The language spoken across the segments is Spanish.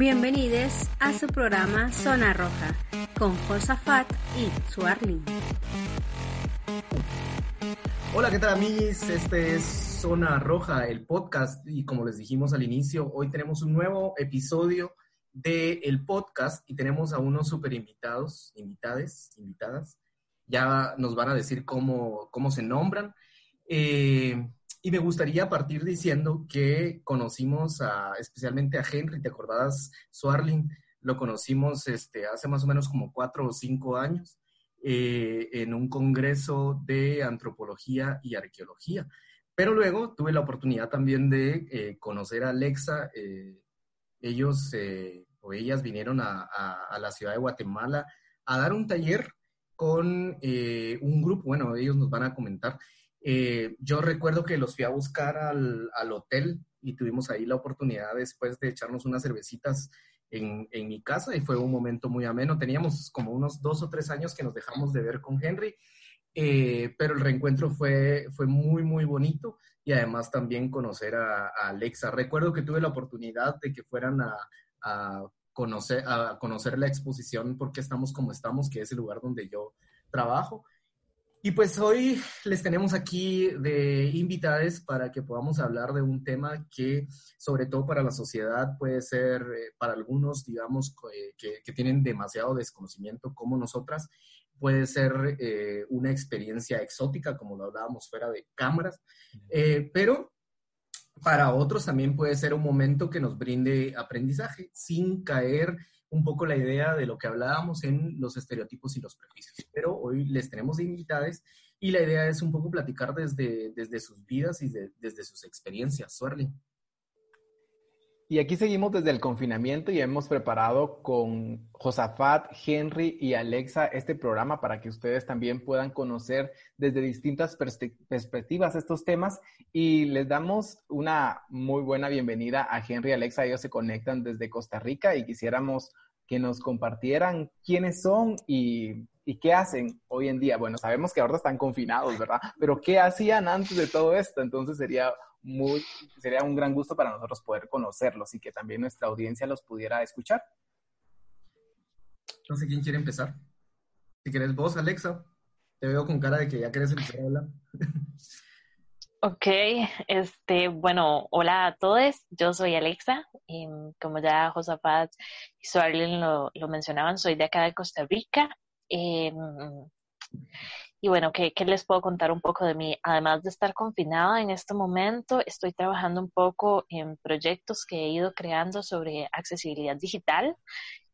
Bienvenidos a su programa Zona Roja con Josafat y Suarlin. Hola, ¿qué tal amigos? Este es Zona Roja, el podcast y como les dijimos al inicio, hoy tenemos un nuevo episodio del el podcast y tenemos a unos super invitados, invitades, invitadas. Ya nos van a decir cómo, cómo se nombran. Eh, y me gustaría partir diciendo que conocimos a, especialmente a Henry, ¿te acordabas, Swarling? Lo conocimos este, hace más o menos como cuatro o cinco años eh, en un congreso de antropología y arqueología. Pero luego tuve la oportunidad también de eh, conocer a Alexa. Eh, ellos o ellas vinieron a, la ciudad de Guatemala a dar un taller con un grupo, bueno, ellos nos van a comentar, eh, yo recuerdo que los fui a buscar al, al, hotel y tuvimos ahí la oportunidad después de echarnos unas cervecitas en, en, mi casa y fue un momento muy ameno. Teníamos como unos dos o tres años que nos dejamos de ver con Henry, eh, pero el reencuentro fue, fue muy, muy bonito y además también conocer a, Alexa. Recuerdo que tuve la oportunidad de que fueran a, conocer, a conocer la exposición Porque estamos como estamos, que es el lugar donde yo trabajo. Y pues hoy les tenemos aquí de invitadas para que podamos hablar de un tema que, sobre todo para la sociedad, puede ser eh, para algunos, digamos, eh, que, que, tienen demasiado desconocimiento como nosotras, puede ser eh, una experiencia exótica, como lo hablábamos fuera de cámaras, eh, pero para otros también puede ser un momento que nos brinde aprendizaje sin caer un poco la idea de lo que hablábamos en los estereotipos y los prejuicios. Pero hoy les tenemos invitadas y la idea es un poco platicar desde, desde sus vidas y desde sus experiencias. Suerli. Y aquí seguimos desde el confinamiento y hemos preparado con Josafat, Henry y Alexa este programa para que ustedes también puedan conocer desde distintas perspectivas estos temas. Y les damos una muy buena bienvenida a Henry y Alexa. Ellos se conectan desde Costa Rica y quisiéramos que nos compartieran quiénes son y, y qué hacen hoy en día. Bueno, sabemos que ahora están confinados, ¿verdad? Pero ¿qué hacían antes de todo esto? Entonces sería muy, sería un gran gusto para nosotros poder conocerlos y que también nuestra audiencia los pudiera escuchar. No sé quién quiere empezar. Si quieres vos, Alexa, te veo con cara de que ya querés empezar a hablar. Ok, este, bueno, hola a todos, yo soy Alexa, y como ya Josafat y Suarlin lo, lo, mencionaban, soy de acá de Costa Rica. Eh, y bueno, ¿qué, ¿qué, les puedo contar un poco de mí? Además de estar confinada en este momento, estoy trabajando un poco en proyectos que he ido creando sobre accesibilidad digital.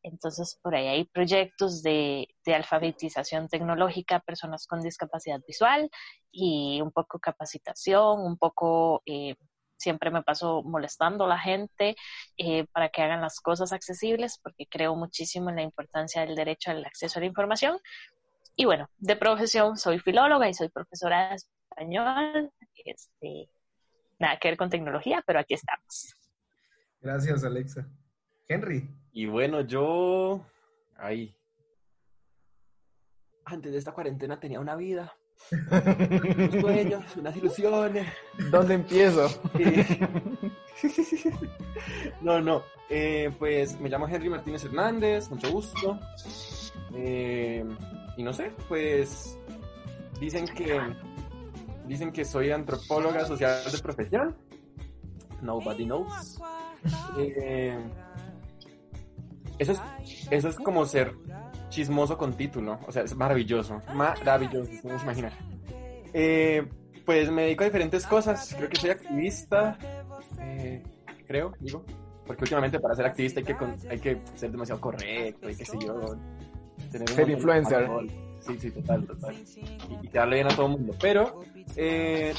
Entonces, por ahí hay proyectos de, de alfabetización tecnológica personas con discapacidad visual y un poco capacitación, un poco... Eh, siempre me paso molestando a la gente eh, para que hagan las cosas accesibles porque creo muchísimo en la importancia del derecho al acceso a la información, y bueno, de profesión soy filóloga y soy profesora de español. Este, nada que ver con tecnología, pero aquí estamos. Gracias, Alexa. Henry. Y bueno, yo. Ahí. Antes de esta cuarentena tenía una vida. unos sueños, unas ilusiones. ¿Dónde empiezo? no, no. Eh, pues me llamo Henry Martínez Hernández, mucho gusto. Eh, y no sé, pues dicen que dicen que soy antropóloga social de profesión. Nobody knows. Eh, eso es eso es como ser chismoso con título, o sea, es maravilloso, maravilloso, se imaginar. Eh, pues me dedico a diferentes cosas, creo que soy activista, eh, creo, digo, porque últimamente para ser activista hay que, hay que ser demasiado correcto y qué sé yo, ser influencer. Sí, sí, total, total. Y, y quedarle bien a todo el mundo. Pero, eh,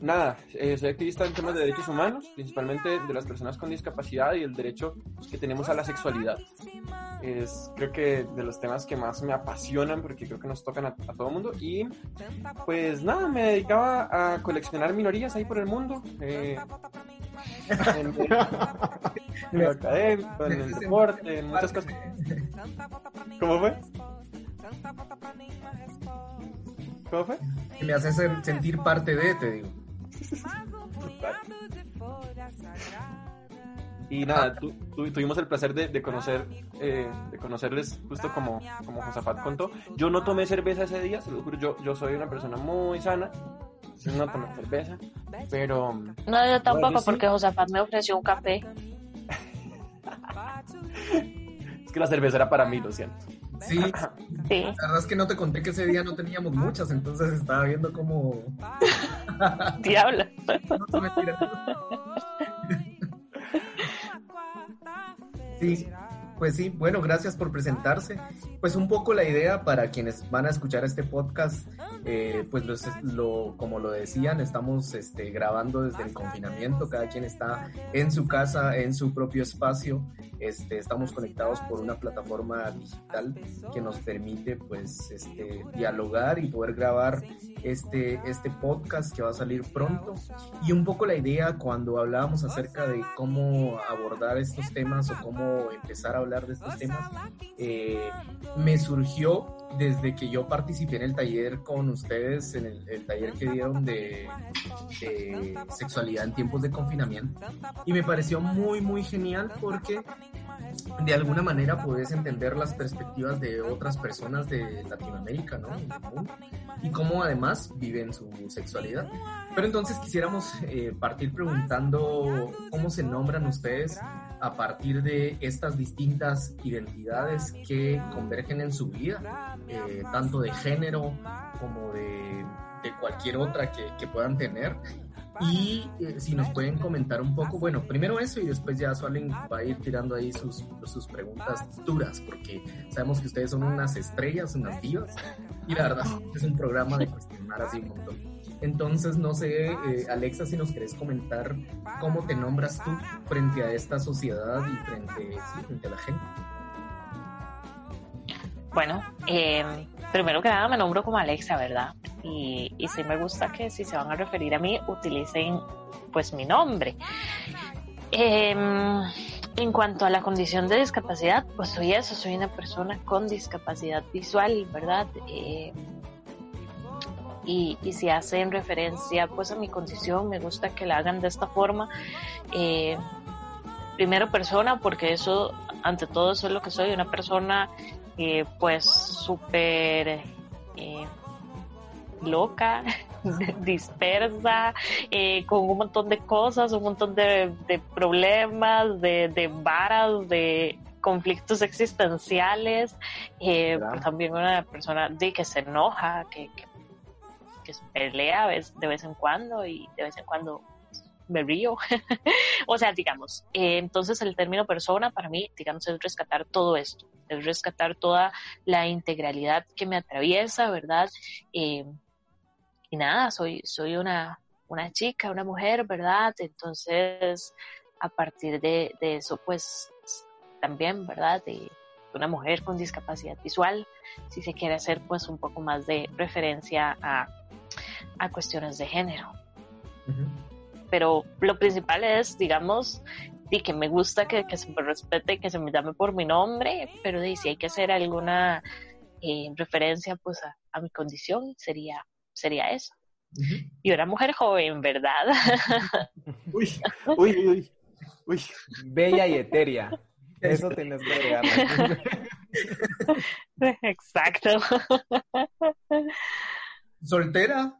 nada, eh, soy activista en temas de derechos humanos, principalmente de las personas con discapacidad y el derecho que tenemos a la sexualidad. Es, creo que de los temas que más me apasionan porque creo que nos tocan a, a todo el mundo. Y pues nada, me dedicaba a coleccionar minorías ahí por el mundo. Eh, en, en, el académico, en el deporte, en muchas cosas. ¿Cómo fue? ¿Cómo fue? Me hace sentir parte de, te digo. Y nada, tu- tu- tuvimos el placer de, de conocer, eh, de conocerles justo como, como Josafat contó. Yo no tomé cerveza ese día, se lo juro, yo, yo soy una persona muy sana, no tomé cerveza, pero No, yo tampoco, Bueno, sí. porque Josafat me ofreció un café. es que la cerveza era para mí, lo siento. Sí, Sí. la verdad es que no te conté que ese día no teníamos muchas, entonces estaba viendo cómo... Diablo. No. Sí, pues sí, bueno, gracias por presentarse. Pues un poco la idea para quienes van a escuchar este podcast, eh, pues los- lo, como lo decían, estamos este, grabando desde el confinamiento, cada quien está en su casa, en su propio espacio, este, estamos conectados por una plataforma digital que nos permite pues este, dialogar y poder grabar este, este podcast que va a salir pronto. Y un poco la idea cuando hablábamos acerca de cómo abordar estos temas o cómo empezar a hablar de estos temas, eh, me surgió desde que yo participé en el taller con ustedes, en el, el taller que dieron de, de sexualidad en tiempos de confinamiento. Y me pareció muy, muy genial porque de alguna manera puedes entender las perspectivas de otras personas de Latinoamérica, ¿no? Y cómo además viven su sexualidad. Pero entonces quisiéramos eh, partir preguntando cómo se nombran ustedes a partir de estas distintas identidades que convergen en su vida, eh, tanto de género como de, cualquier otra que puedan tener. Y eh, si nos pueden comentar un poco, bueno, primero eso y después ya Suelen va a ir tirando ahí sus, sus preguntas duras, porque sabemos que ustedes son unas estrellas, unas divas, y la verdad es un programa de cuestionar así un montón. Entonces, no sé, eh, Alexa, si nos querés comentar cómo te nombras tú frente a esta sociedad y frente, sí, frente a la gente. Bueno, eh, primero que nada me nombro como Alexa, ¿verdad? Y, y sí me gusta que si se van a referir a mí, utilicen pues mi nombre. Eh, en cuanto a la condición de discapacidad, pues soy eso, soy una persona con discapacidad visual, ¿verdad? Eh, y, y si hacen referencia pues a mi condición, me gusta que la hagan de esta forma. Eh, primero persona, porque eso, ante todo, eso es lo que soy, una persona eh, pues súper eh, loca, dispersa, eh, con un montón de cosas, un montón de, de problemas, de, de varas, de conflictos existenciales, eh, pero también una persona de que se enoja, que, que, que pelea de vez en cuando y de vez en cuando me río. o sea, digamos, eh, entonces el término persona para mí, digamos, es rescatar todo esto, es rescatar toda la integralidad que me atraviesa, ¿verdad? Eh, y nada, soy, soy una, una chica, una mujer, ¿verdad? Entonces, a partir de, de eso, pues también, ¿verdad? De una mujer con discapacidad visual, si se quiere hacer pues un poco más de referencia a, a cuestiones de género pero lo principal es, digamos, y que me gusta que, que se me respete, que se me llame por mi nombre, pero de, si hay que hacer alguna eh, referencia pues a, a mi condición, sería, sería eso. Y una mujer joven, ¿verdad? Uy, uy, uy, uy. Bella y etérea. Eso tienes que agregarle. Exacto. ¿Soltera?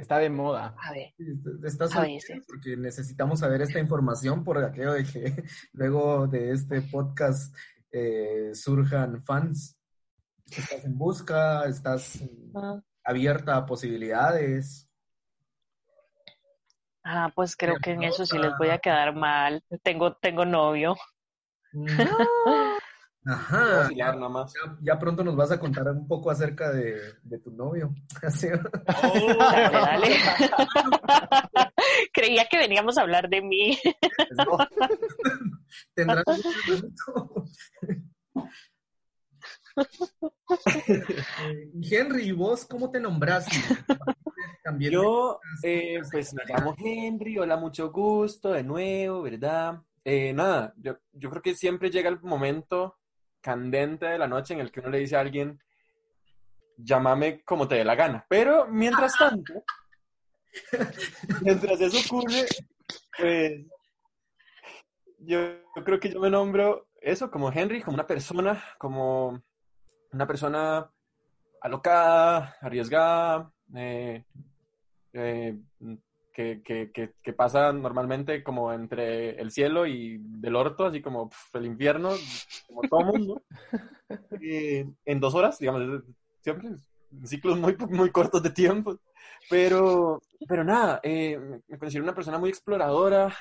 Está de moda. A ver, ¿Estás A veces. Porque necesitamos saber esta información por aquello de que luego de este podcast eh, surjan fans. ¿Estás en busca? ¿Estás ah, abierta a posibilidades? ah, pues creo que en eso sí les voy a quedar mal. Tengo, tengo novio. Ajá. Vacilar nada más. Ya, ya pronto nos vas a contar un poco acerca de, de tu novio. Así- Dale, dale. Creía que veníamos a hablar de mí. No. Tendrás un minuto. Eh, Henry, ¿y vos cómo te nombraste? También Yo, eh, pues me llamo Henry, hola, mucho gusto, de nuevo, ¿verdad? Eh, nada, yo, yo creo que siempre llega el momento candente de la noche en el que uno le dice a alguien, llámame como te dé la gana. Pero mientras tanto, mientras eso ocurre, pues yo, creo que yo me nombro eso como Henry, como una persona, como una persona alocada, arriesgada, eh, eh, que, que, que, pasa normalmente como entre el cielo y del orto, así como el infierno, como todo mundo, eh, en dos horas, digamos, siempre ciclos muy, muy cortos de tiempo. Pero, pero nada, me considero una persona muy exploradora,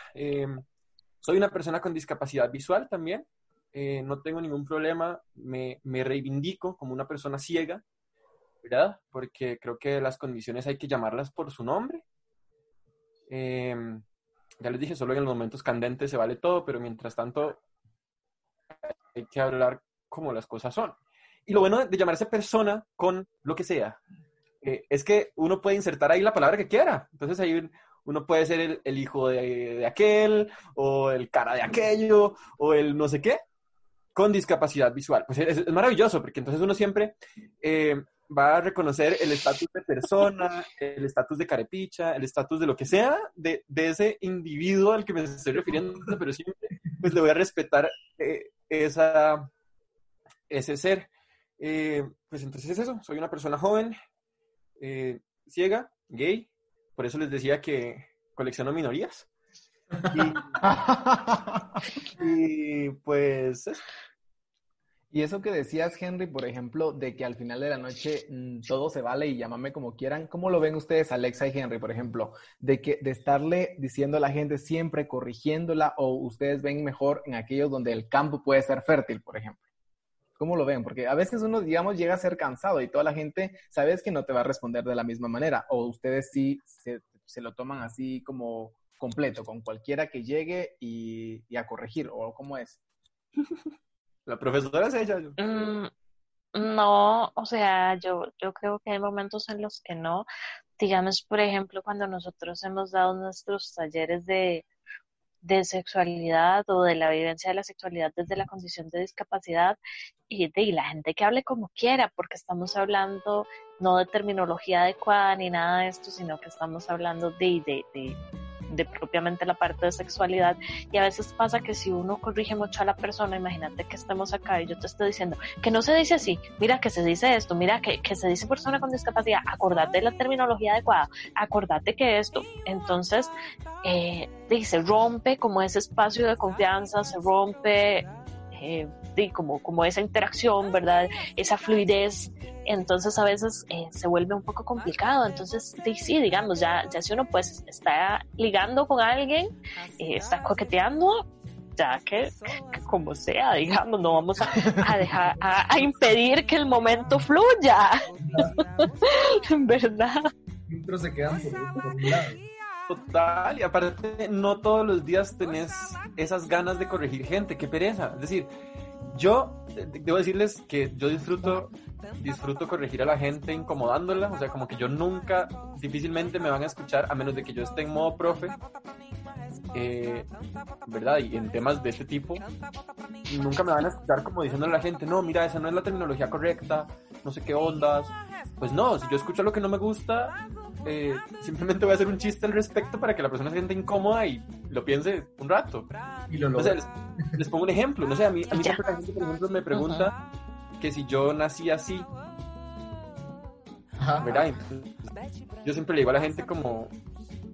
soy una persona con discapacidad visual también, eh, no tengo ningún problema, me, me, reivindico como una persona ciega, ¿verdad? Porque creo que las condiciones hay que llamarlas por su nombre. Em, ya les dije, solo en los momentos candentes se vale todo, pero mientras tanto hay que hablar como las cosas son. Y lo bueno de llamarse persona con lo que sea, eh, es que uno puede insertar ahí la palabra que quiera. Entonces hay uno puede ser el, hijo de, aquel, o el cara de aquello, o el no sé qué, con discapacidad visual. Pues es, maravilloso, porque entonces uno siempre eh, va a reconocer el estatus de persona, el estatus de carepicha, el estatus de lo que sea de, ese individuo al que me estoy refiriendo, pero siempre pues le voy a respetar eh, esa, ese ser. Eh, pues entonces es eso, soy una persona joven, ciega, gay, por eso les decía que colecciono minorías. Y, pues... Y eso que decías, Henry, por ejemplo, de que al final de la noche mm, todo se vale y llámame como quieran, ¿cómo lo ven ustedes, Alexa y Henry, por ejemplo? De estarle diciendo a la gente siempre corrigiéndola o ustedes ven mejor en aquellos donde el campo puede ser fértil, por ejemplo. ¿Cómo lo ven? Porque a veces uno, digamos, llega a ser cansado y toda la gente, sabes que no te va a responder de la misma manera. O ustedes sí se, lo toman así como completo, con cualquiera que llegue y, a corregir, o cómo es. La profesora es ella. Mm, no, o sea, yo, yo creo que hay momentos en los que no. Digamos, por ejemplo, cuando nosotros hemos dado nuestros talleres de, de sexualidad o de la vivencia de la sexualidad desde la condición de discapacidad y de la gente que hable como quiera, porque estamos hablando no de terminología adecuada ni nada de esto, sino que estamos hablando de, de, de de propiamente la parte de sexualidad. Y a veces pasa que si uno corrige mucho a la persona, imagínate que estemos acá y yo te estoy diciendo que no se dice así, mira que se dice esto, mira que, que se dice persona con discapacidad, acordate de la terminología adecuada, acordate que esto. Entonces, eh, se rompe como ese espacio de confianza, se rompe eh, como, como esa interacción, ¿verdad? Esa fluidez. Entonces a veces eh, se vuelve un poco complicado. Entonces sí, digamos, ya, ya si uno pues está ligando con alguien, eh, está coqueteando, ya que, como sea, digamos, no vamos a, dejar, a, impedir que el momento fluya. ¿Verdad? se quedan Total, y aparte no todos los días tenés esas ganas de corregir gente, qué pereza. Es decir, yo debo decirles que yo disfruto disfruto corregir a la gente incomodándola, o sea, como que yo nunca, difícilmente me van a escuchar a menos de que yo esté en modo profe, eh, ¿verdad? Y en temas de este tipo, nunca me van a escuchar como diciendo a la gente, no, mira, esa no es la terminología correcta, no sé qué ondas. Pues no, si yo escucho lo que no me gusta, eh, simplemente voy a hacer un chiste al respecto para que la persona se sienta incómoda y lo piense un rato. Y lo o sea, les, pongo un ejemplo, no sé, a mí, a mí siempre la gente, por ejemplo, me pregunta que si yo nací así, ¿verdad? yo siempre le digo a la gente como,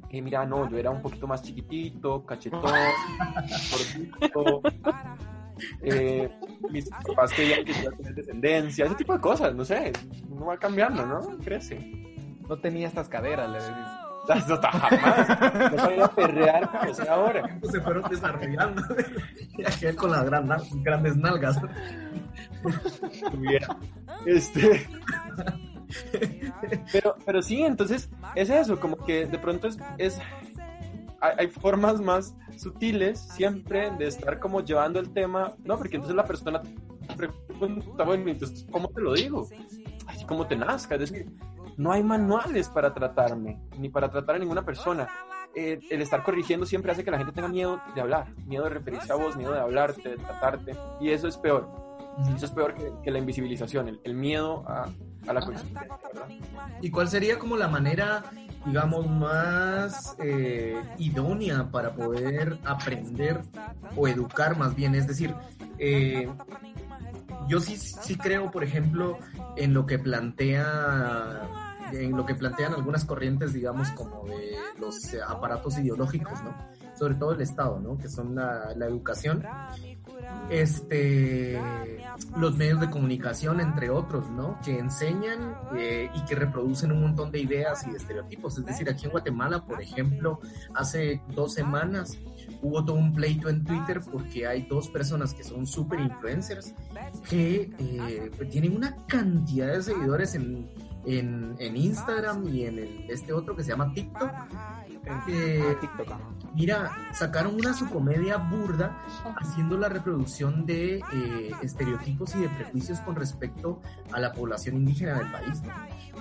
eh, mira, no, yo era un poquito más chiquitito, cachetón, gordito, eh, mis papás querían que yo tener descendencia, ese tipo de cosas, no sé, uno va cambiando, ¿no? Crece no tenía estas caderas, le decís. No, jamás. No sabía perrear como sé ahora. Se fueron desarrollando. Y aquel con las grandes nalgas. Este. Pero, pero sí, entonces es eso, como que de pronto es, es hay, formas más sutiles siempre de estar como llevando el tema, no, porque entonces la persona pregunta, bueno, entonces, ¿cómo te lo digo? Así como te nazca, es decir, no hay manuales para tratarme, ni para tratar a ninguna persona. Eh, el estar corrigiendo siempre hace que la gente tenga miedo de hablar, miedo de referirse a vos, miedo de hablarte, de tratarte, y eso es peor. Eso es peor que, la invisibilización, el, miedo a, la coexistencia, ¿Y cuál sería como la manera, digamos, más eh, idónea para poder aprender o educar más bien? Es decir, eh, yo sí, sí creo, por ejemplo, en lo que plantea en lo que plantean algunas corrientes, digamos, como de los aparatos ideológicos, ¿no? Sobre todo el Estado, ¿no? Que son la, la educación este, los medios de comunicación, entre otros, ¿no? Que enseñan eh, y que reproducen un montón de ideas y de estereotipos. Es decir, aquí en Guatemala, por ejemplo, hace dos semanas hubo todo un pleito en Twitter porque hay dos personas que son super influencers que eh, tienen una cantidad de seguidores en, en, en Instagram y en el, este otro que se llama TikTok eh, mira, sacaron una su comedia burda haciendo la reproducción de eh, estereotipos y de prejuicios con respecto a la población indígena del país.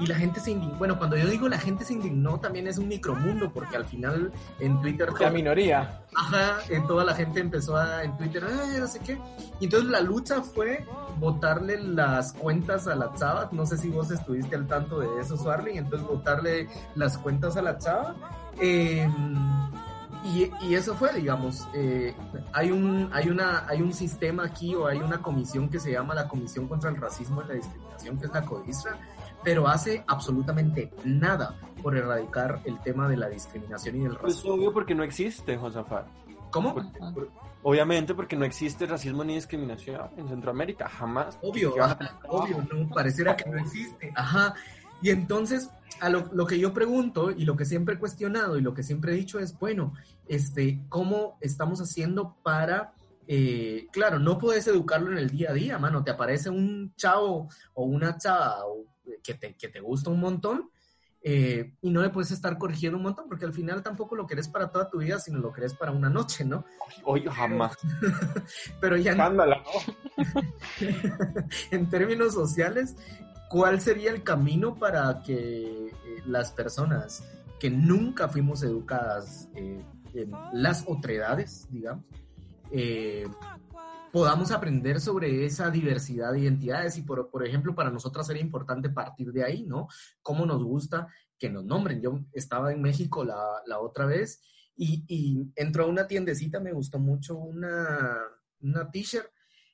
Y la gente se indignó. Bueno, cuando yo digo la gente se indignó, también es un micromundo, porque al final en Twitter. La minoría. Ajá, en toda la gente empezó a, en Twitter, no sé qué. Y entonces la lucha fue botarle las cuentas a la chava. No sé si vos estuviste al tanto de eso, Suarly. Entonces botarle las cuentas a la chava eh, y, eso fue, digamos, eh, hay, un, hay, una, hay un sistema aquí o hay una comisión que se llama la Comisión contra el Racismo y la Discriminación, que es la CODISRA, pero hace absolutamente nada por erradicar el tema de la discriminación y del pues racismo. Es obvio porque no existe, Josafat. ¿Cómo? obviamente porque no existe racismo ni discriminación en Centroamérica, jamás. Obvio, obvio, no, pareciera que no existe. Ajá. Y entonces, a lo, que yo pregunto y lo que siempre he cuestionado y lo que siempre he dicho es, bueno, este, ¿cómo estamos haciendo para, eh, claro, no puedes educarlo en el día a día, mano, te aparece un chavo o una chava que, te, que te gusta un montón eh, y no le puedes estar corrigiendo un montón porque al final tampoco lo querés para toda tu vida, sino lo querés para una noche, ¿no? Hoy jamás. Pero ya... ¿no? en términos sociales, ¿cuál sería el camino para que eh, las personas que nunca fuimos educadas eh, en las otredades, digamos, eh, podamos aprender sobre esa diversidad de identidades y, por, ejemplo, para nosotras sería importante partir de ahí, ¿no? ¿Cómo nos gusta que nos nombren? Yo estaba en México la, otra vez y, y entró a una tiendecita, me gustó mucho una, una t-shirt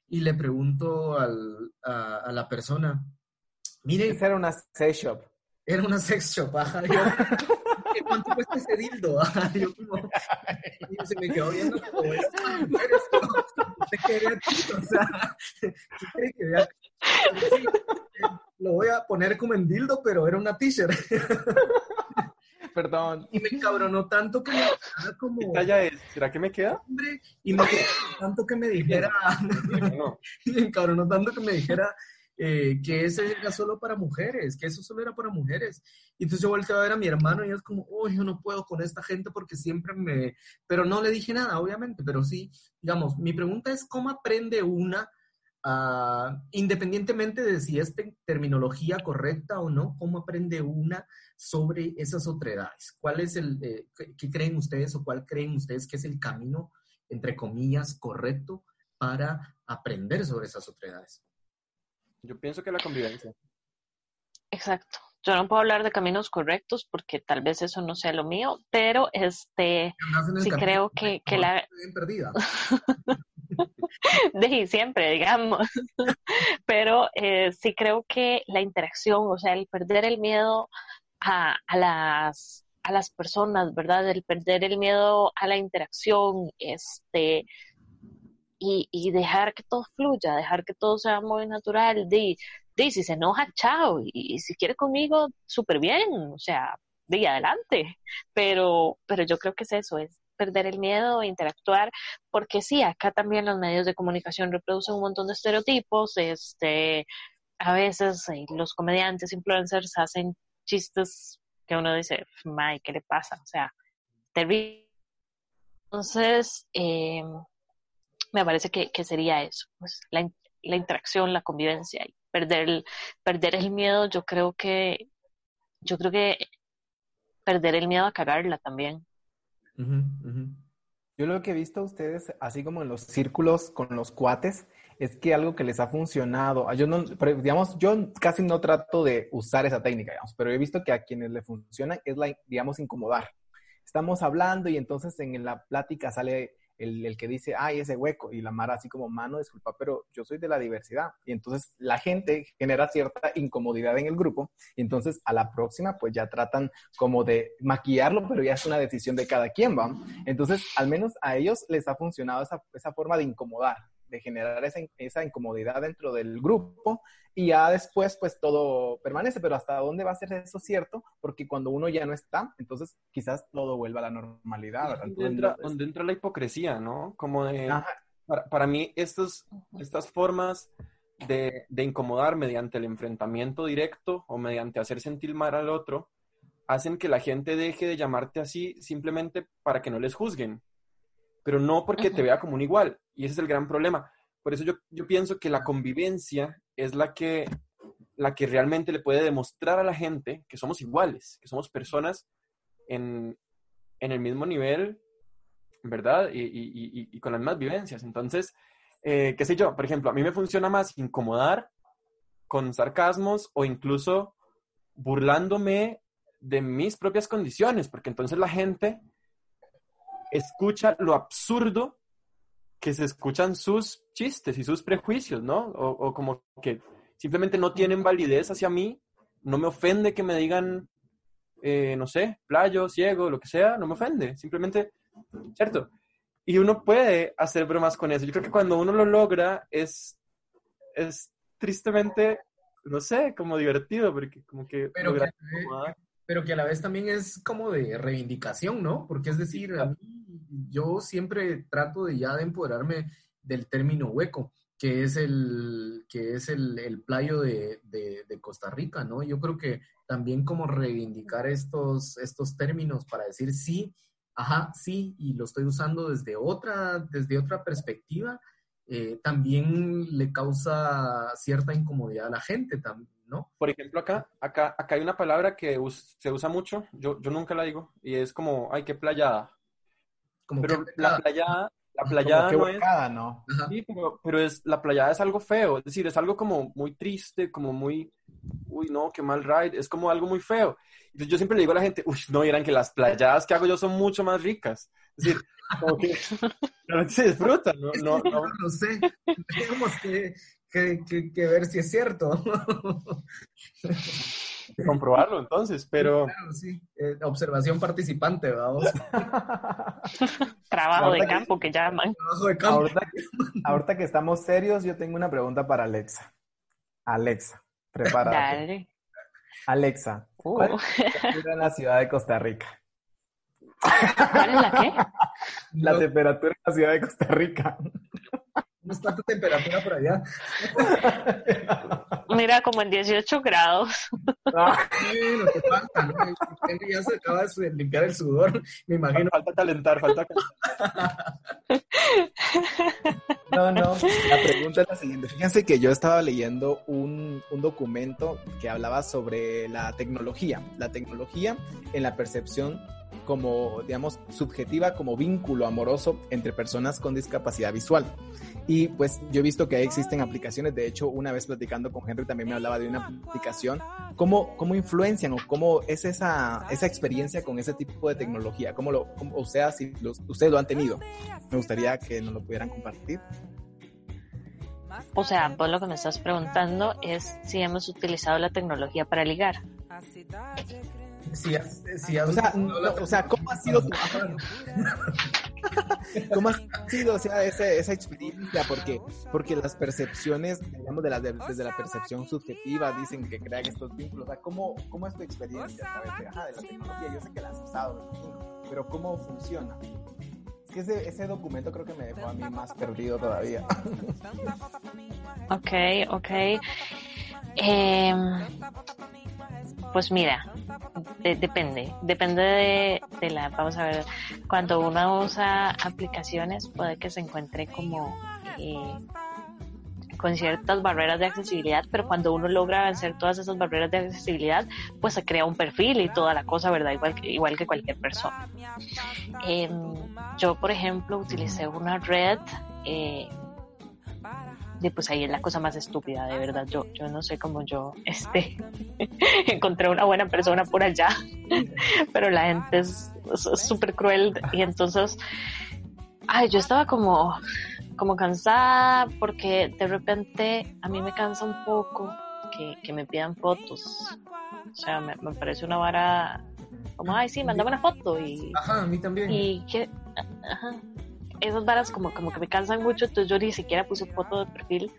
y le pregunto al, a la persona, Mire. Esa era una sex shop. Era una sex shop, ajá. Yo, ¿Cuánto cuesta ese dildo? Ajá, yo como, se me quedó viendo como esto. ¿Qué quería o sea, ¿qué cree que vea? lo voy a poner como en dildo, pero era una t-shirt. Perdón. Y me encabronó tanto que me dijera como... ¿Qué talla es? ¿Será que me queda? Hombre, y me encabronó tanto que me dijera... No. y me encabronó tanto que me dijera eh, que ese era solo para mujeres, que eso solo era para mujeres. Y entonces yo volteé a ver a mi hermano y es como, oh, yo no puedo con esta gente porque siempre me... Pero no le dije nada, obviamente, pero sí, digamos, mi pregunta es, ¿cómo aprende una, uh, independientemente de si es terminología correcta o no, cómo aprende una sobre esas otredades? ¿Cuál es el, eh, qué creen ustedes o cuál creen ustedes que es el camino, entre comillas, correcto para aprender sobre esas otredades? Yo pienso que la convivencia. Exacto. Yo no puedo hablar de caminos correctos porque tal vez eso no sea lo mío, pero este sí creo que, que la perdida. de siempre, digamos. pero eh, sí creo que la interacción, o sea, el perder el miedo a, a las a las personas, ¿verdad? El perder el miedo a la interacción, este, y, dejar que todo fluya, dejar que todo sea muy natural. De, de si se enoja, chao. Y, si quiere conmigo, súper bien. O sea, de adelante. Pero, pero yo creo que es eso, es perder el miedo, interactuar, porque sí, acá también los medios de comunicación reproducen un montón de estereotipos, este, a veces eh, los comediantes, influencers hacen chistes que uno dice, May, ¿qué le pasa? O sea, terrible. Entonces, eh, me parece que, sería eso, pues la, la, interacción, la convivencia y perder el, perder el miedo, yo creo que, yo creo que perder el miedo a cagarla también. Yo lo que he visto a ustedes, así como en los círculos con los cuates, es que algo que les ha funcionado, yo no, digamos, yo casi no trato de usar esa técnica, digamos, pero he visto que a quienes le funciona es la, digamos, incomodar. Estamos hablando y entonces en la plática sale el, que dice, ay, ese hueco, y la Mara así como, mano, disculpa, pero yo soy de la diversidad. Y entonces la gente genera cierta incomodidad en el grupo, y entonces a la próxima pues ya tratan como de maquillarlo, pero ya es una decisión de cada quien, ¿va? Entonces, al menos a ellos les ha funcionado esa, esa forma de incomodar de generar esa, esa, incomodidad dentro del grupo y ya después pues todo permanece, pero ¿hasta dónde va a ser eso cierto? Porque cuando uno ya no está, entonces quizás todo vuelva a la normalidad. Donde entra, donde entra la hipocresía, ¿no? Como de, para, para, mí estos, estas formas de, de incomodar mediante el enfrentamiento directo o mediante hacer sentir mal al otro, hacen que la gente deje de llamarte así simplemente para que no les juzguen pero no porque te vea como un igual. Y ese es el gran problema. Por eso yo, yo pienso que la convivencia es la que, la que realmente le puede demostrar a la gente que somos iguales, que somos personas en, en el mismo nivel, ¿verdad? Y, y, y, con las mismas vivencias. Entonces, eh, qué sé yo, por ejemplo, a mí me funciona más incomodar con sarcasmos o incluso burlándome de mis propias condiciones, porque entonces la gente escucha lo absurdo que se escuchan sus chistes y sus prejuicios, ¿no? O, como que simplemente no tienen validez hacia mí, no me ofende que me digan, eh, no sé, playo, ciego, lo que sea, no me ofende, simplemente, ¿cierto? Y uno puede hacer bromas con eso. Yo creo que cuando uno lo logra es, es tristemente, no sé, como divertido, porque como que... Pero, que, pero que a la vez también es como de reivindicación, ¿no? Porque es decir, a mí yo siempre trato de ya de empoderarme del término hueco, que es el, que es el, playo de, Costa Rica, ¿no? Yo creo que también como reivindicar estos, estos términos para decir sí, ajá, sí, y lo estoy usando desde otra, desde otra perspectiva, eh, también le causa cierta incomodidad a la gente, ¿no? Por ejemplo, acá, acá, acá hay una palabra que se usa mucho, yo, yo nunca la digo, y es como, ay, qué playada pero la playada, la playada no es... ¿no? Sí, pero, es, la playada es algo feo, es decir, es algo como muy triste, como muy, uy, no, qué mal ride, es como algo muy feo. Entonces yo siempre le digo a la gente, uy, no, vieran que las playadas que hago yo son mucho más ricas. Es decir, como que realmente se disfrutan, ¿no? No, no, no sé, tenemos que, que, que ver si es cierto. comprobarlo entonces, pero... Claro, sí. Eh, observación participante, vamos. Trabajo de campo que, llaman. Trabajo de campo. Ahorita, que estamos serios, yo tengo una pregunta para Alexa. Alexa, prepárate. Dale. Alexa, ¿cuál es la temperatura en la ciudad de Costa Rica? ¿Cuál es la qué? La temperatura en la ciudad de Costa Rica. ¿Cómo está tu temperatura por allá? Mira, como en 18 grados. Ah, sí, lo que falta, ¿no? Ya se acaba de limpiar el sudor, me imagino. Falta calentar, falta calentar. No, no, la pregunta es la siguiente. Fíjense que yo estaba leyendo un, un documento que hablaba sobre la tecnología, la tecnología en la percepción como, digamos, subjetiva, como vínculo amoroso entre personas con discapacidad visual. Y pues yo he visto que existen aplicaciones, de hecho una vez platicando con Henry también me hablaba de una aplicación, ¿cómo, cómo influencian o cómo es esa, esa experiencia con ese tipo de tecnología? ¿Cómo lo, o sea, si ustedes lo han tenido? Me gustaría que nos lo pudieran compartir. O sea, vos lo que me estás preguntando es si hemos utilizado la tecnología para ligar. Si, si o, sea, o sea, ¿cómo ha sido tu ¿Cómo ha sido o sea, esa, experiencia? Porque, porque las percepciones, digamos, de la, desde la percepción subjetiva, dicen que crean estos vínculos. O sea, ¿cómo, cómo es tu experiencia a través de, ajá, de la tecnología? Yo sé que la has usado, pero ¿cómo funciona? Es que ese, ese documento creo que me dejó a mí más perdido todavía. ok, ok. Eh, pues mira, depende, depende de, la, vamos a ver, cuando uno usa aplicaciones puede que se encuentre como eh, con ciertas barreras de accesibilidad, pero cuando uno logra vencer todas esas barreras de accesibilidad, pues se crea un perfil y toda la cosa, ¿verdad? Igual que, igual que cualquier persona. Em, yo, por ejemplo, utilicé una red eh, y pues ahí es la cosa más estúpida, de verdad. Yo, yo no sé cómo yo este, encontré una buena persona por allá, pero la gente es súper cruel y entonces, ay, yo estaba como, como cansada porque de repente a mí me cansa un poco que, que me pidan fotos. O sea, me, me parece una vara como, ay, sí, mandame una foto y... Ajá, a mí también. Y que, ajá, esas varas como, como que me cansan mucho, entonces yo ni siquiera puse foto de perfil.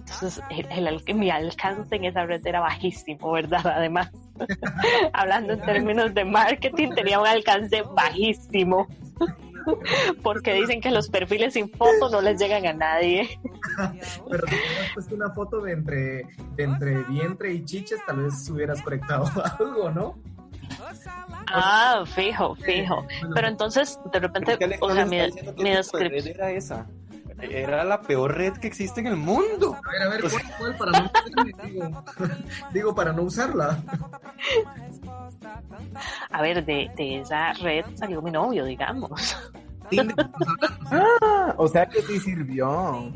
Entonces, el, el, mi alcance en esa red era bajísimo, ¿verdad? Además, hablando en términos de marketing, tenía un alcance bajísimo. Porque dicen que los perfiles sin foto no les llegan a nadie. Pero si hubieras puesto una foto de entre, de entre vientre y chiches, tal vez hubieras conectado algo, ¿no? Ah, fijo, fijo. Pero entonces, de repente, o sea, mi, mi descripción. Era esa. Era la peor red que existe en el mundo. A ver, a ver, ¿cuál, cuál para no digo, digo, para no usarla. A ver, de, de esa red salió mi novio, digamos. Ah, o sea que sí sirvió.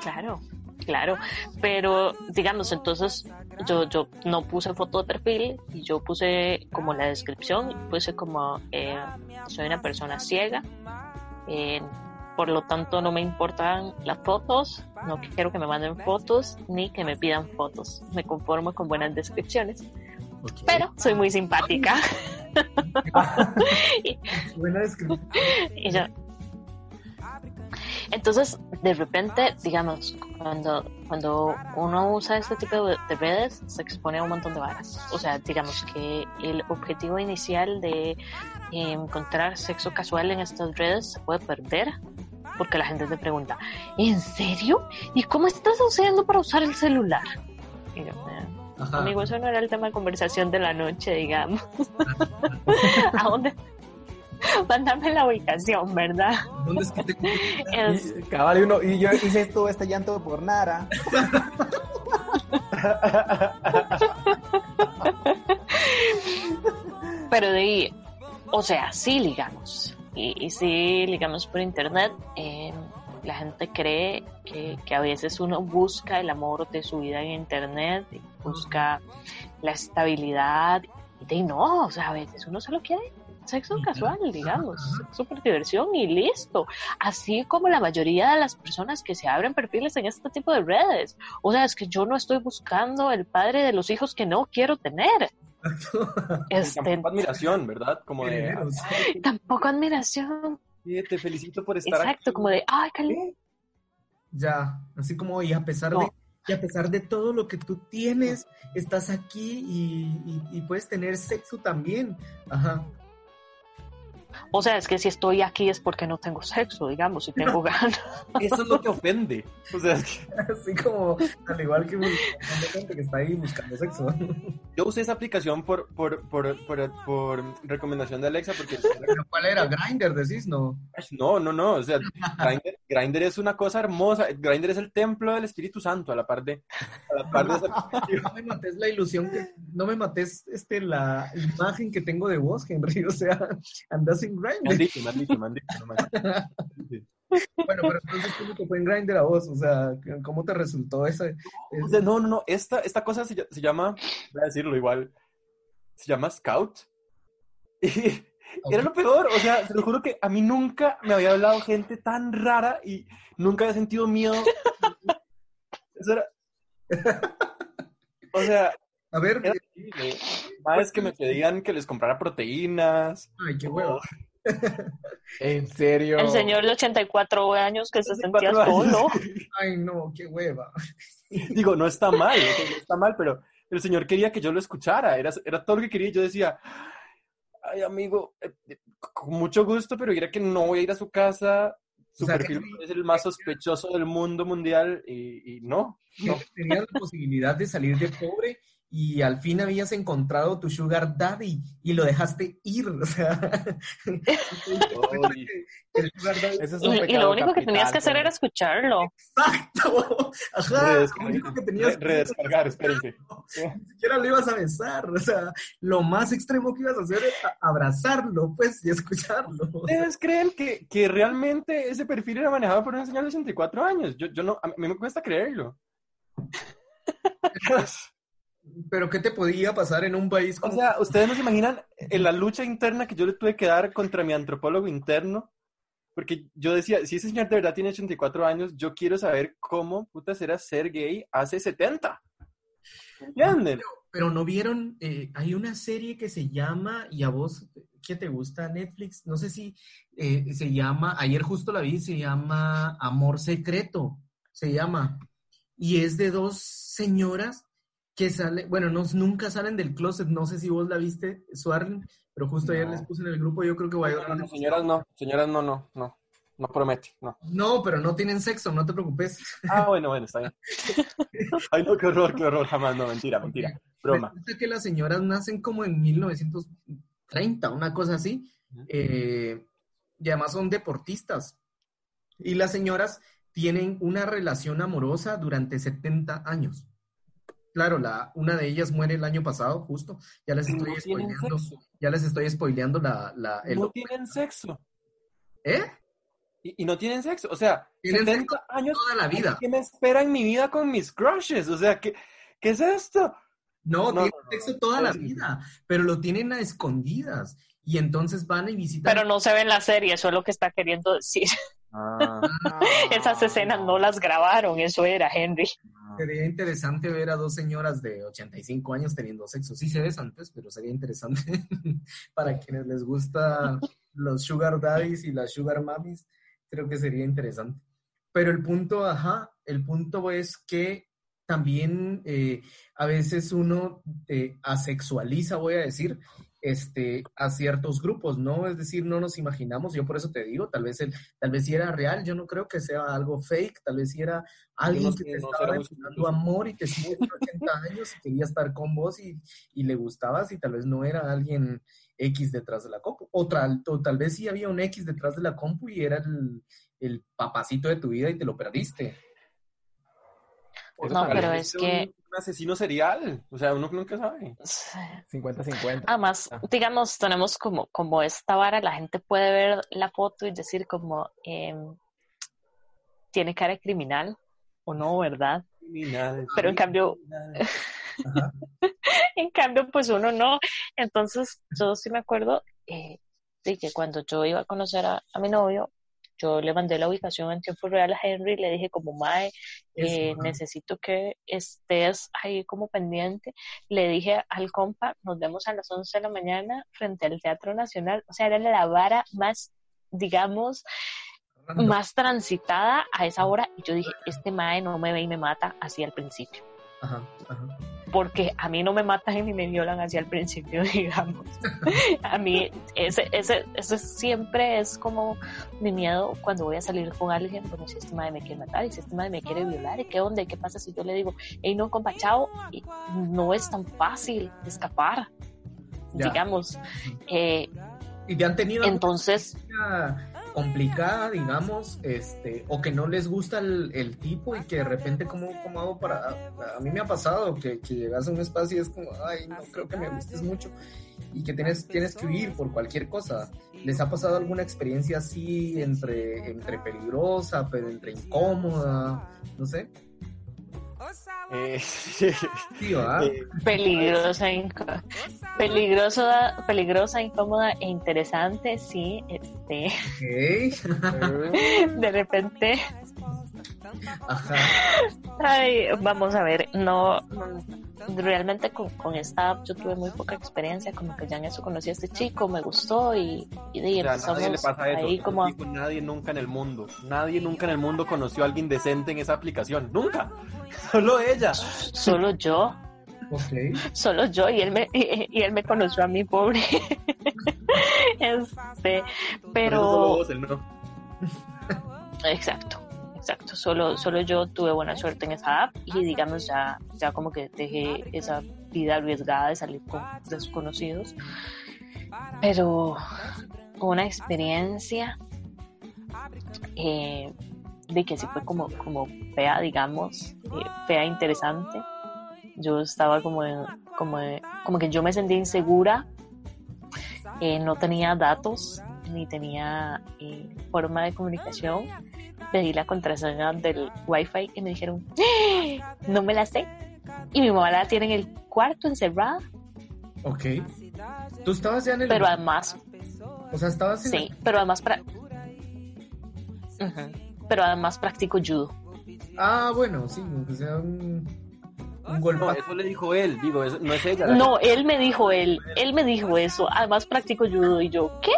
Claro, claro. Pero, digamos, entonces yo, yo no puse foto de perfil y yo puse como la descripción, puse como eh, soy una persona ciega, eh, por lo tanto no me importan las fotos, no quiero que me manden fotos ni que me pidan fotos, me conformo con buenas descripciones. Okay. Pero soy muy simpática. y, Buena descripción. y yo, entonces, de repente, digamos, cuando, cuando uno usa este tipo de, de, redes, se expone a un montón de varas. O sea, digamos que el objetivo inicial de eh, encontrar sexo casual en estas redes se puede perder porque la gente te pregunta, ¿en serio? ¿Y cómo estás haciendo para usar el celular? Y yo, Ajá. amigo, eso no era el tema de conversación de la noche, digamos. ¿A dónde? Mándame la ubicación, ¿verdad? ¿Dónde es que te Es- Y, cabal, y uno, y yo hice todo este llanto por Nara. pero de ahí, o sea, sí ligamos. Y, y sí ligamos por internet. eh, la gente cree que, que a veces uno busca el amor de su vida en internet, busca la estabilidad. Y de ahí no, o sea, a veces uno solo quiere sexo casual, digamos, sexo por diversión y listo. Así como la mayoría de las personas que se abren perfiles en este tipo de redes. O sea, es que yo no estoy buscando el padre de los hijos que no quiero tener. Este, Tampoco admiración, ¿verdad? Como de, Dinero, sí. tampoco admiración. "Oye, te felicito por estar Exacto, aquí". como de, ay, qué lindo. Ya, así como, y a pesar No. de, y a pesar de todo lo que tú tienes, estás aquí y, y- y puedes tener sexo también. Ajá. O sea, es que si estoy aquí es porque no tengo sexo, digamos, y tengo ganas. Eso es lo que ofende. O sea, es que Así como, al igual que gente que está ahí buscando sexo. yo usé esa aplicación por, por, por, por, por recomendación de Alexa porque Pero ¿cuál era? Grinder, decís, no. no, no, no, o sea, Grindr, Grindr es una cosa hermosa, Grindr es el templo del Espíritu Santo a la par de, a la par de esa. No me mates la ilusión, que, no me mates este, la imagen que tengo de vos, Henry. O sea, andas en Me han Grindr. dicho, me han dicho, me han dicho, no me han dicho. Bueno, pero entonces, ¿cómo te fue en Grindr a vos? O sea, ¿cómo te resultó ese? O sea, no, no, no, esta, esta cosa se, se llama, voy a decirlo igual, se llama Scout. Y era lo peor, o sea, te lo juro que a mí nunca me había hablado gente tan rara y nunca había sentido miedo. Eso era... O sea, A ver, era terrible. Más es que me pedían que les comprara proteínas. ay, qué huevo. En serio. El señor de 84 años que se sentía 84 años. solo. Ay, no, qué hueva. Digo, no está mal, no está mal, pero el señor quería que yo lo escuchara, era, era todo lo que quería y yo decía, ay amigo, eh, eh, con mucho gusto, pero era que no voy a ir a su casa, su O sea, perfil que- es el más sospechoso del mundo mundial y, y no, no. Tenías la posibilidad de salir de pobre y al fin habías encontrado tu sugar daddy y lo dejaste ir, o sea, el sugar daddy... es y, y, lo único que tenías que hacer era escucharlo. Exacto, ajá, lo único que tenías que redescargar, espérense. Ni siquiera lo ibas a besar, o sea, lo más extremo que ibas a hacer era abrazarlo, pues, y escucharlo. ¿Ustedes creen que, que realmente ese perfil era manejado por una señora de 64 años? Yo, yo no, a mí me cuesta creerlo. Pero ¿qué te podía pasar en un país como... O sea, ¿ustedes no se imaginan en la lucha interna que yo le tuve que dar contra mi antropólogo interno? Porque yo decía, si ese señor de verdad tiene 84 años, yo quiero saber cómo putas era ser gay hace 70. ¿Entienden? Pero, no vieron, eh, hay una serie que se llama, y a vos, ¿qué te gusta Netflix? No sé si eh, se llama, ayer justo la vi, se llama Amor Secreto, se llama. Y es de dos señoras que sale, bueno, no, nunca salen del closet, no sé si vos la viste, Suarlen, pero justo ayer les puse en el grupo, yo creo que voy a... No, señoras no, señoras no, no, no, no promete, no. No, pero no tienen sexo, no te preocupes. Ah, bueno, bueno, está bien. Ay, no, qué horror, qué horror, jamás, no, mentira, mentira, broma. Resulta que las señoras nacen como en 1930, una cosa así, eh, y además son deportistas. Y las señoras tienen una relación amorosa durante 70 años. Claro, la, una de ellas muere el año pasado, justo. Ya les estoy spoileando. Ya les estoy spoileando la. la el... No tienen sexo. ¿Eh? Y, no tienen sexo. O sea, tienen 70 años toda la vida. ¿Qué me espera en mi vida con mis crushes? O sea, ¿qué, qué es esto? No, tienen sexo toda la vida, pero lo tienen a escondidas. Y entonces van y visitan. Pero no se ve en la serie, eso es lo que está queriendo decir. Ah. Esas escenas no las grabaron, eso era Henry. Sería interesante ver a dos señoras de 85 años teniendo sexo. Sí se ves antes, pero sería interesante para quienes les gusta los sugar daddies y las sugar mummies. Creo que sería interesante. Pero el punto, ajá, el punto es que también eh, a veces uno eh, asexualiza, voy a decir, este, a ciertos grupos, ¿no? Es decir, no nos imaginamos, yo por eso te digo, tal vez, el, tal vez si era real, yo no creo que sea algo fake, tal vez si era alguien que te estaba dando amor y te por 80 años y quería estar con vos y, y, le gustabas y tal vez no era alguien X detrás de la compu, o tal, tal vez sí había un X detrás de la compu y era el, el papacito de tu vida y te lo perdiste. No, pero es que asesino serial. O sea, uno nunca sabe. 50-50. Además, ah. digamos, tenemos como, como esta vara, la gente puede ver la foto y decir como, em, tiene cara de criminal o no, ¿verdad? Criminal. Pero en cambio, en cambio, pues uno no. Entonces, yo sí me acuerdo eh, de que cuando yo iba a conocer a mi novio, yo le mandé la ubicación en tiempo real a Henry, le dije como, Mae, eh, necesito que estés ahí como pendiente. Le dije al compa, nos vemos a las 11 de la mañana frente al Teatro Nacional. O sea, era la vara más, digamos, más transitada a esa hora. Y yo dije, este Mae no me ve y me mata así al principio. Ajá, ajá porque a mí no me matan ni me violan hacia el principio, digamos. a mí ese, ese, ese siempre es como mi miedo cuando voy a salir con alguien, bueno, si este madre me quiere matar y si este madre me quiere violar, ¿y qué onda? ¿Qué pasa si yo le digo, hey, no, compa, chao? Y no es tan fácil escapar, digamos. Eh, ¿Y te han tenido entonces complicada, digamos, este, o que no les gusta el, tipo y que de repente, ¿cómo, cómo hago para...? A, mí me ha pasado que, que, llegas a un espacio y es como, ay, no creo que me gustes mucho y que tienes, tienes que huir por cualquier cosa. ¿Les ha pasado alguna experiencia así entre, entre peligrosa, pero entre incómoda? No sé. Eh, eh, peligrosa, peligrosa, peligrosa, incómoda e interesante, sí. Este, de repente. Ay, vamos a ver, no, realmente con, con, esta app yo tuve muy poca experiencia, como que ya en eso conocí a este chico, me gustó y, y de nadie le pasa eso. como... nadie nunca en el mundo, nadie nunca en el mundo conoció a alguien decente en esa aplicación, nunca, solo ella. Solo yo. Okay. Solo yo y él me y, él me conoció a mí pobre. este, pero, Exacto exacto. Solo, solo yo tuve buena suerte en esa app y digamos ya, ya como que dejé esa vida arriesgada de salir con desconocidos, pero una experiencia eh, de que sí fue como, como fea, digamos, eh, fea, interesante. Yo estaba como, como, como que yo me sentía insegura, eh, no tenía datos ni tenía forma de comunicación. Pedí la contraseña del wifi y me dijeron, ¡Ah! no me la sé. Y mi mamá la tiene en el cuarto encerrada. Ok. ¿Tú estabas ya en el... Pero además... O sea, estabas en Sí, pero además... Para... Pero además practico judo. Ah, bueno, sí, aunque sea un, un golpe. No, eso le dijo él, digo, eso, no es ella. No, él me dijo él, él me dijo eso. Además practico judo y yo, ¿qué?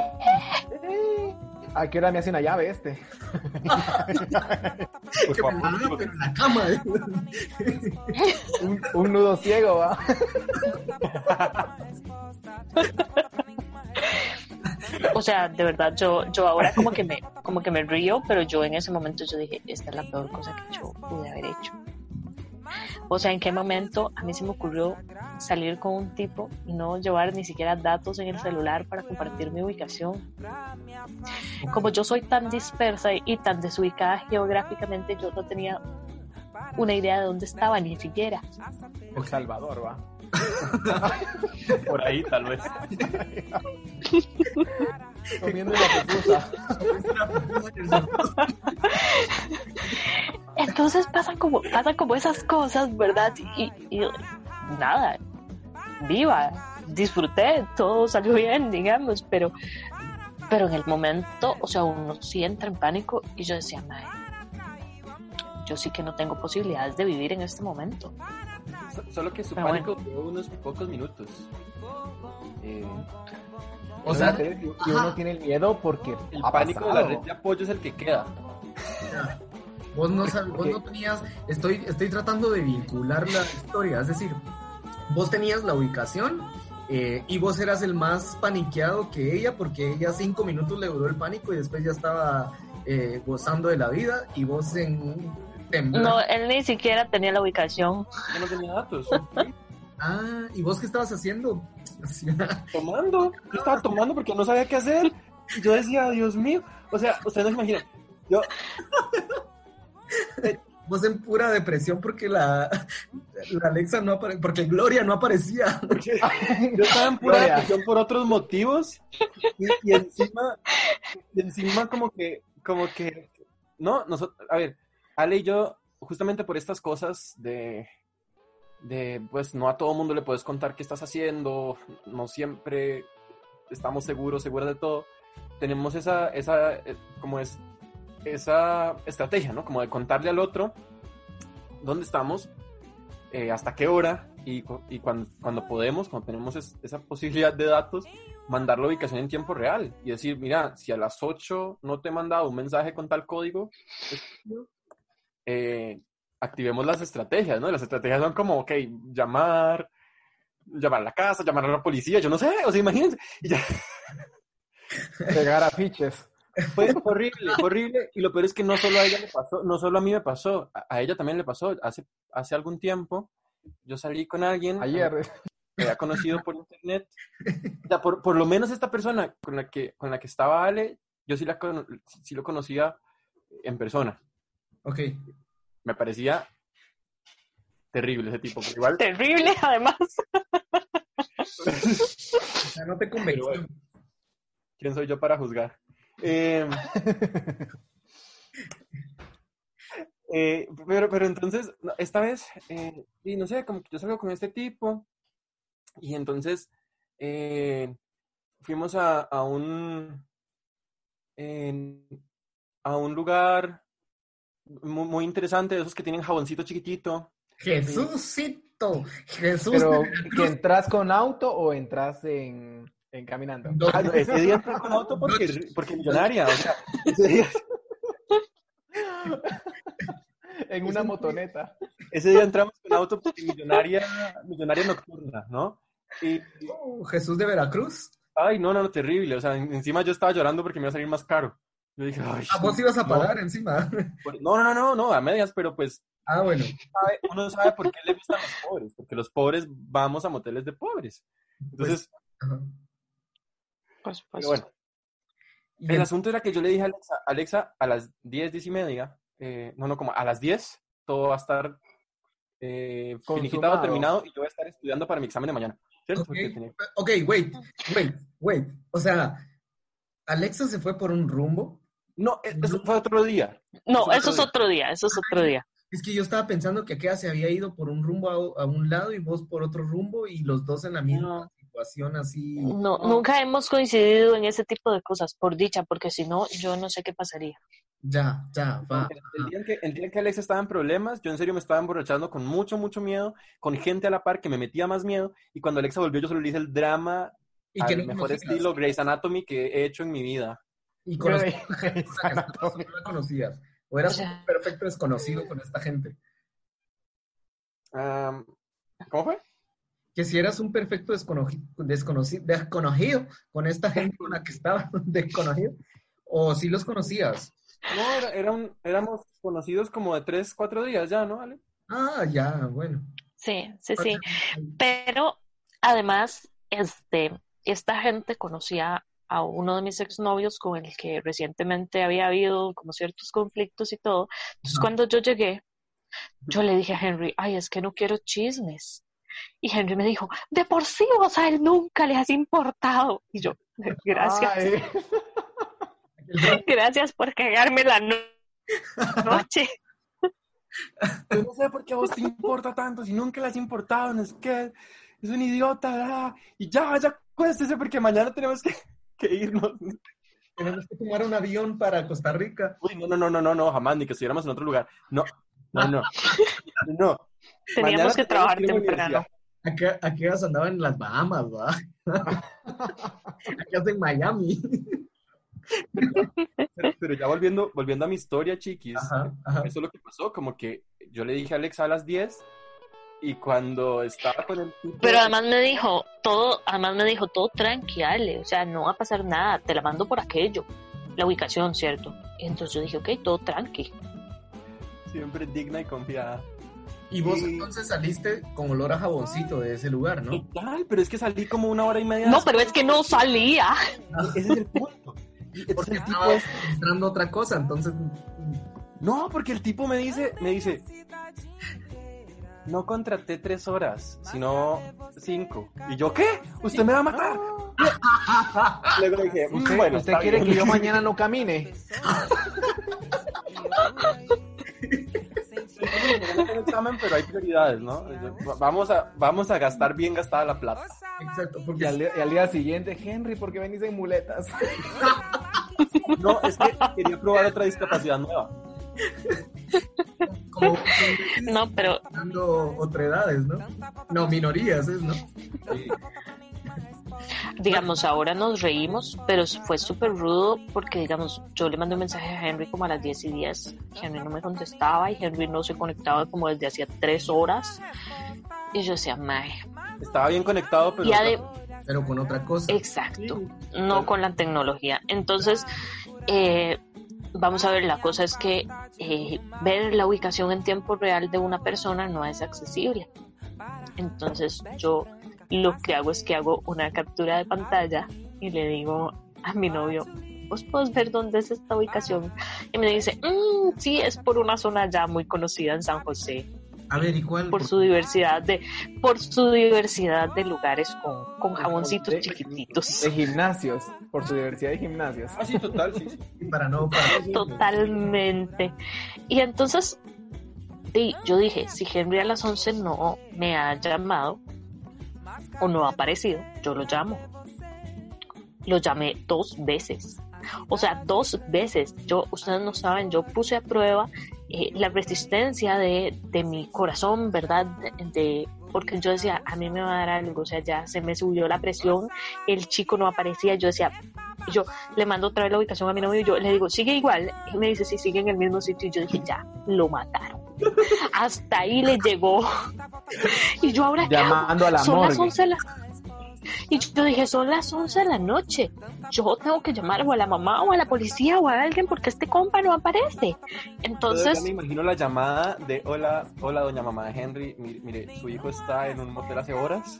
¿A qué hora me hace una llave este? pues, pero en la cama. un, un nudo ciego, ¿va? o sea, de verdad, yo, yo ahora como que me, como que me río, pero yo en ese momento yo dije, esta es la peor cosa que yo pude haber hecho. O sea, ¿en qué momento a mí se me ocurrió salir con un tipo y no llevar ni siquiera datos en el celular para compartir mi ubicación? Como yo soy tan dispersa y tan desubicada geográficamente, yo no tenía una idea de dónde estaba ni siquiera. El Salvador, va. Por ahí, tal vez. Comiendo la pupusa. Entonces pasan como, pasan como esas cosas, ¿verdad? Y, nada, viva, disfruté, todo salió bien, digamos, pero, pero en el momento, o sea, uno sí entra en pánico y yo decía, madre, yo sí que no tengo posibilidades de vivir en este momento. Solo que su pánico duró unos pocos minutos. Eh, o sea, y uno tiene el miedo porque el pánico de la red de apoyo es el que queda. Vos no, vos no tenías, estoy, estoy tratando de vincular la historia, es decir, vos tenías la ubicación eh, y vos eras el más paniqueado que ella porque ella cinco minutos le duró el pánico y después ya estaba eh, gozando de la vida y vos en no, él ni siquiera tenía la ubicación. Yo no tenía datos. ah, ¿y vos qué estabas haciendo? tomando. Yo estaba tomando porque no sabía qué hacer. Yo decía, Dios mío. O sea, ustedes no se imaginan. Yo. Vos en pura depresión porque la, la Alexa no aparecía, porque Gloria no aparecía. yo estaba en pura depresión por otros motivos y, y, encima, y encima como que, como que, no, nosotros, a ver, Ale y yo, justamente por estas cosas de, de, pues no a todo mundo le puedes contar qué estás haciendo, no siempre estamos seguros, seguras de todo, tenemos esa, esa, eh, como es, esa estrategia, ¿no? Como de contarle al otro dónde estamos, eh, hasta qué hora y, cuando, podemos, cuando tenemos esa posibilidad de datos, mandar la ubicación en tiempo real y decir, mira, si a las 8 no te he mandado un mensaje con tal código, eh, activemos las estrategias, ¿no? Las estrategias son como, ok, llamar, llamar a la casa, llamar a la policía, yo no sé, o sea, imagínense. Y ya. Pegar afiches. Fue horrible, horrible. Y lo peor es que no solo a ella le pasó, no solo a mí me pasó, a, ella también le pasó. Hace, hace algún tiempo yo salí con alguien. Ayer. Que había conocido por internet. O sea, por, por, lo menos esta persona con la que, con la que estaba Ale, yo sí, la, sí lo conocía en persona. Ok. Me parecía terrible ese tipo. Igual... Terrible, además. o sea, no te convenció. ¿Quién soy yo para juzgar? Em, eh, pero, pero entonces, esta vez, eh, y no sé, como que yo salgo con este tipo, y entonces eh, fuimos a, a un a un lugar muy, interesante, de esos que tienen jaboncito chiquitito. Jesucito, Jesús. Pero, ¿que entras con auto o entras en, en caminando? Ah, ese día entré con auto porque, porque millonaria, o sea, ese día... en una motoneta. Ese día entramos con auto porque millonaria, millonaria nocturna, ¿no? Y, oh, Jesús de Veracruz. Ay, no, no, terrible. O sea, encima yo estaba llorando porque me iba a salir más caro. Yo dije, ay. ¿A vos ibas a pagar encima? No, no, no, no, a medias, pero pues Ah, bueno. sabe- uno sabe por qué le gustan los pobres, porque los pobres vamos a moteles de pobres. Entonces, Ajá. Por supuesto. pero bueno, Y el asunto era que yo le dije a Alexa, Alexa, a las 10, 10 y media, eh, no, no, como a las 10, todo va a estar eh, finiquitado, terminado, y yo voy a estar estudiando para mi examen de mañana. ¿Cierto? Ok. Porque tenía- Ok, wait, wait, wait. O sea, Alexa se fue por un rumbo. No, e- eso fue otro día. No, es eso es otro día, eso es otro día. Es que yo estaba pensando que aquella se había ido por un rumbo a, a un lado y vos por otro rumbo y los dos en la misma No. Situación así. No, nunca hemos coincidido en ese tipo de cosas, por dicha, porque si no, yo no sé qué pasaría. Ya, ya, va. El, día en que, el día en que Alexa estaba en problemas, yo en serio me estaba emborrachando con mucho, mucho miedo, con gente a la par que me metía más miedo, y cuando Alexa volvió yo solo le hice el drama Y que al no mejor conocías. estilo Grey's Anatomy que he hecho en mi vida. Y Anatomy. no la conocías. O eras O sea- un perfecto desconocido con esta gente. Am, ¿Cómo fue? Que si eras un perfecto desconocido, desconocido, desconocido con esta gente con la que estabas desconocido, o si los conocías. No, era, era un- éramos conocidos como de tres, cuatro días ya, ¿no, Ale? Ah, ya, bueno. Sí, sí, sí. Pero además, este, esta gente conocía a uno de mis exnovios con el que recientemente había habido como ciertos conflictos y todo. Entonces, cuando yo llegué, yo le dije a Henry, ay, es que no quiero chismes. Y Henry me dijo, de por sí vos a él nunca le has importado. Y yo, gracias, Ay, gracias por cagarme la no- noche. Yo no sé por qué a vos te importa tanto, si nunca le has importado, no es que es un idiota, ¿verdad? y ya, ya cuéstese porque mañana tenemos que, que irnos. Tenemos que tomar un avión para Costa Rica. Uy, no, no, no, no, no, no, jamás, ni que estuviéramos en otro lugar. No, no, no, no. Teníamos Mañana que trabajar temprano. Acá, aquellas andaban en las Bahamas, ¿verdad? Aquellas en Miami. Pero, ya volviendo, volviendo a mi historia, chiquis, Ajá, ajá. eso es lo que pasó, como que yo le dije a Alexa a las 10 y cuando estaba con el tipo... Pero además me dijo, todo, además me dijo, todo tranqui, Ale, o sea, no va a pasar nada, te la mando por aquello, la ubicación, ¿cierto? Y entonces yo dije, ok, todo tranqui. Siempre digna y confiada. Y vos Sí. entonces saliste con olor a jaboncito de ese lugar, ¿no? Total, pero es que salí como una hora y media. No, pero es que no salía. Ese es el punto. Porque el tipo es- entrando otra cosa, entonces... No, porque el tipo me dice, me dice, no contraté tres horas, sino cinco. Y yo, ¿qué? ¿Usted me va a matar? Luego dije, "Mm, ¿Usted, bueno, usted está quiere bien". que yo mañana no camine? Tengo examen, pero hay prioridades, ¿no? Vamos a, vamos a gastar bien gastada la plata. Exacto, Y al, y al día siguiente, Henry, ¿por qué venís en muletas? No, es que quería probar otra discapacidad nueva. como No, pero dando otredades, ¿no? No, minorías, ¿es, no? Digamos, ahora nos reímos, pero fue súper rudo porque, digamos, yo le mandé un mensaje a Henry como a las 10 y 10. Henry no me contestaba y Henry no se conectaba como desde hacía tres horas. Y yo decía, mae. Estaba bien conectado, pero... Y ade- Pero con otra cosa. Exacto, no con la tecnología. Entonces, eh, vamos a ver, la cosa es que eh, ver la ubicación en tiempo real de una persona no es accesible. Entonces, yo lo que hago es que hago una captura de pantalla y le digo a mi novio, ¿vos puedes ver dónde es esta ubicación? Y me dice, "Mm, sí, es por una zona ya muy conocida en San José A ver, ¿y cuál? por su diversidad de por su diversidad de lugares con, con jaboncitos De- chiquititos De gimnasios, por su diversidad de gimnasios. Ah, sí, total, sí, sí. Para no... Para... totalmente y entonces sí, yo dije si Henry a las 11 no me ha llamado o no ha aparecido yo lo llamo lo llamé dos veces o sea dos veces yo ustedes no saben yo puse a prueba eh, la resistencia de, de mi corazón verdad de, porque yo decía a mí me va a dar algo o sea ya se me subió la presión el chico no aparecía yo decía yo le mando otra vez la ubicación a mi novio y yo le digo, sigue igual. Y me dice, sí, sigue en el mismo sitio. Y yo dije, ya, lo mataron. Hasta ahí le llegó. Y yo ahora, ¿qué hago? Llamando a la Son las morgue. 11 de la... Y yo dije, son las 11 de la noche. Yo tengo que llamar o a la mamá o a la policía o a alguien porque este compa no aparece. Entonces... Yo me imagino la llamada de, hola, hola, doña mamá de Henry. Mire, mire su hijo está en un motel hace horas.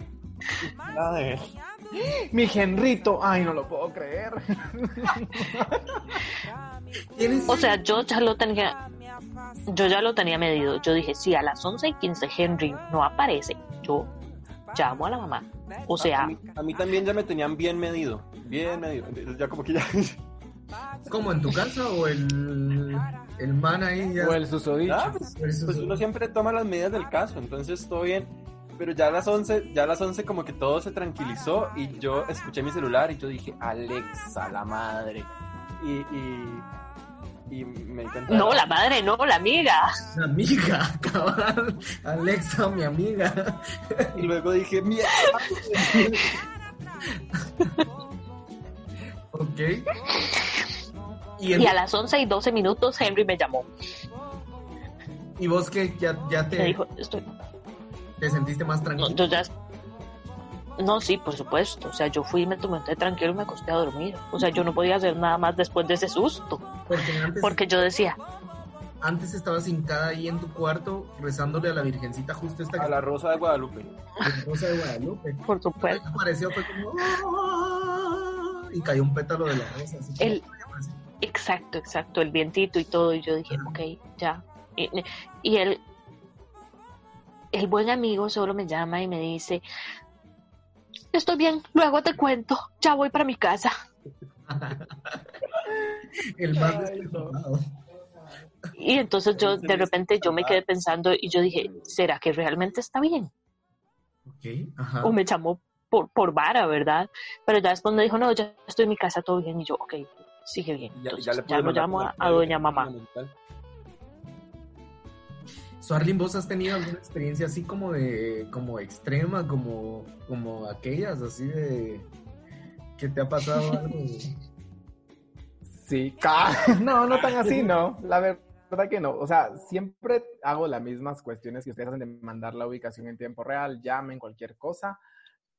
Mi Henrito, ay, no lo puedo creer. O sea, yo ya lo tenía, yo ya lo tenía medido. Yo dije, si a las 11 y 15 Henry no aparece, yo llamo a la mamá. O sea... A mí, también ya me tenían bien medido, bien medido. Ya como que ya... ¿Cómo, en tu casa o el, el man ahí ya? O el susodicho. pues, pues uno siempre toma las medidas del caso, entonces todo bien pero ya a las 11, ya a las 11 como que todo se tranquilizó y yo escuché mi celular y yo dije, Alexa, la madre. Y, y, y me di cuenta... No, la madre, no, la amiga. La amiga, cabrón. Alexa, mi amiga. Y luego dije, mierda. ok. Y, el... y, a las 11 y 12 minutos Henry me llamó. ¿Y vos qué? ¿Ya, ya te...? Me dijo, estoy... ¿Te sentiste más tranquilo? No, ya... no, sí, por supuesto. O sea, yo fui, me tomé tranquilo y me acosté a dormir. O sea, yo no podía hacer nada más después de ese susto. Porque, antes, porque yo decía... Antes estabas hincada ahí en tu cuarto rezándole a la Virgencita justo esta... A la Rosa de Guadalupe. A la Rosa de Guadalupe. Por supuesto. Apareció, fue como... ¡Ah! Y cayó un pétalo de la rosa. Así el... Exacto, exacto. El vientito y todo. Y yo dije, ok, ya. Y, y él el buen amigo solo me llama y me dice, estoy bien, luego te cuento, ya voy para mi casa. el más Y entonces yo de repente yo me quedé pensando y yo dije, ¿será que realmente está bien? Okay, ajá. O me llamó por, por vara, ¿verdad? Pero ya después me dijo, no, ya estoy en mi casa, todo bien. Y yo, ok, sigue bien. Entonces, ya, ya, lo llamo a, a doña mamá. Suarlin, ¿vos has tenido alguna experiencia así como de, como extrema, como, como aquellas, así de que te ha pasado algo? Sí, no, no tan así, no, la verdad que no, o sea, siempre hago las mismas cuestiones que ustedes hacen de mandar la ubicación en tiempo real, llamen, cualquier cosa,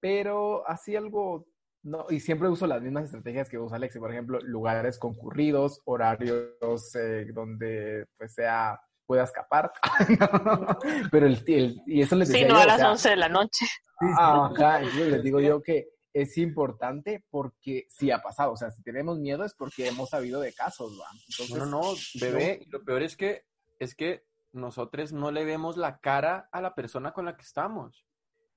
pero así algo no, y siempre uso las mismas estrategias que usa Alexi, por ejemplo, lugares concurridos, horarios eh, donde pues sea pueda escapar. Pero el, y eso les decía Sí, no a las 11 de la noche. Ajá, les digo yo que es importante porque sí ha pasado, o sea, si tenemos miedo es porque hemos sabido de casos, ¿va? Entonces, no, no, bebé, lo peor es que es que nosotros no le vemos la cara a la persona con la que estamos.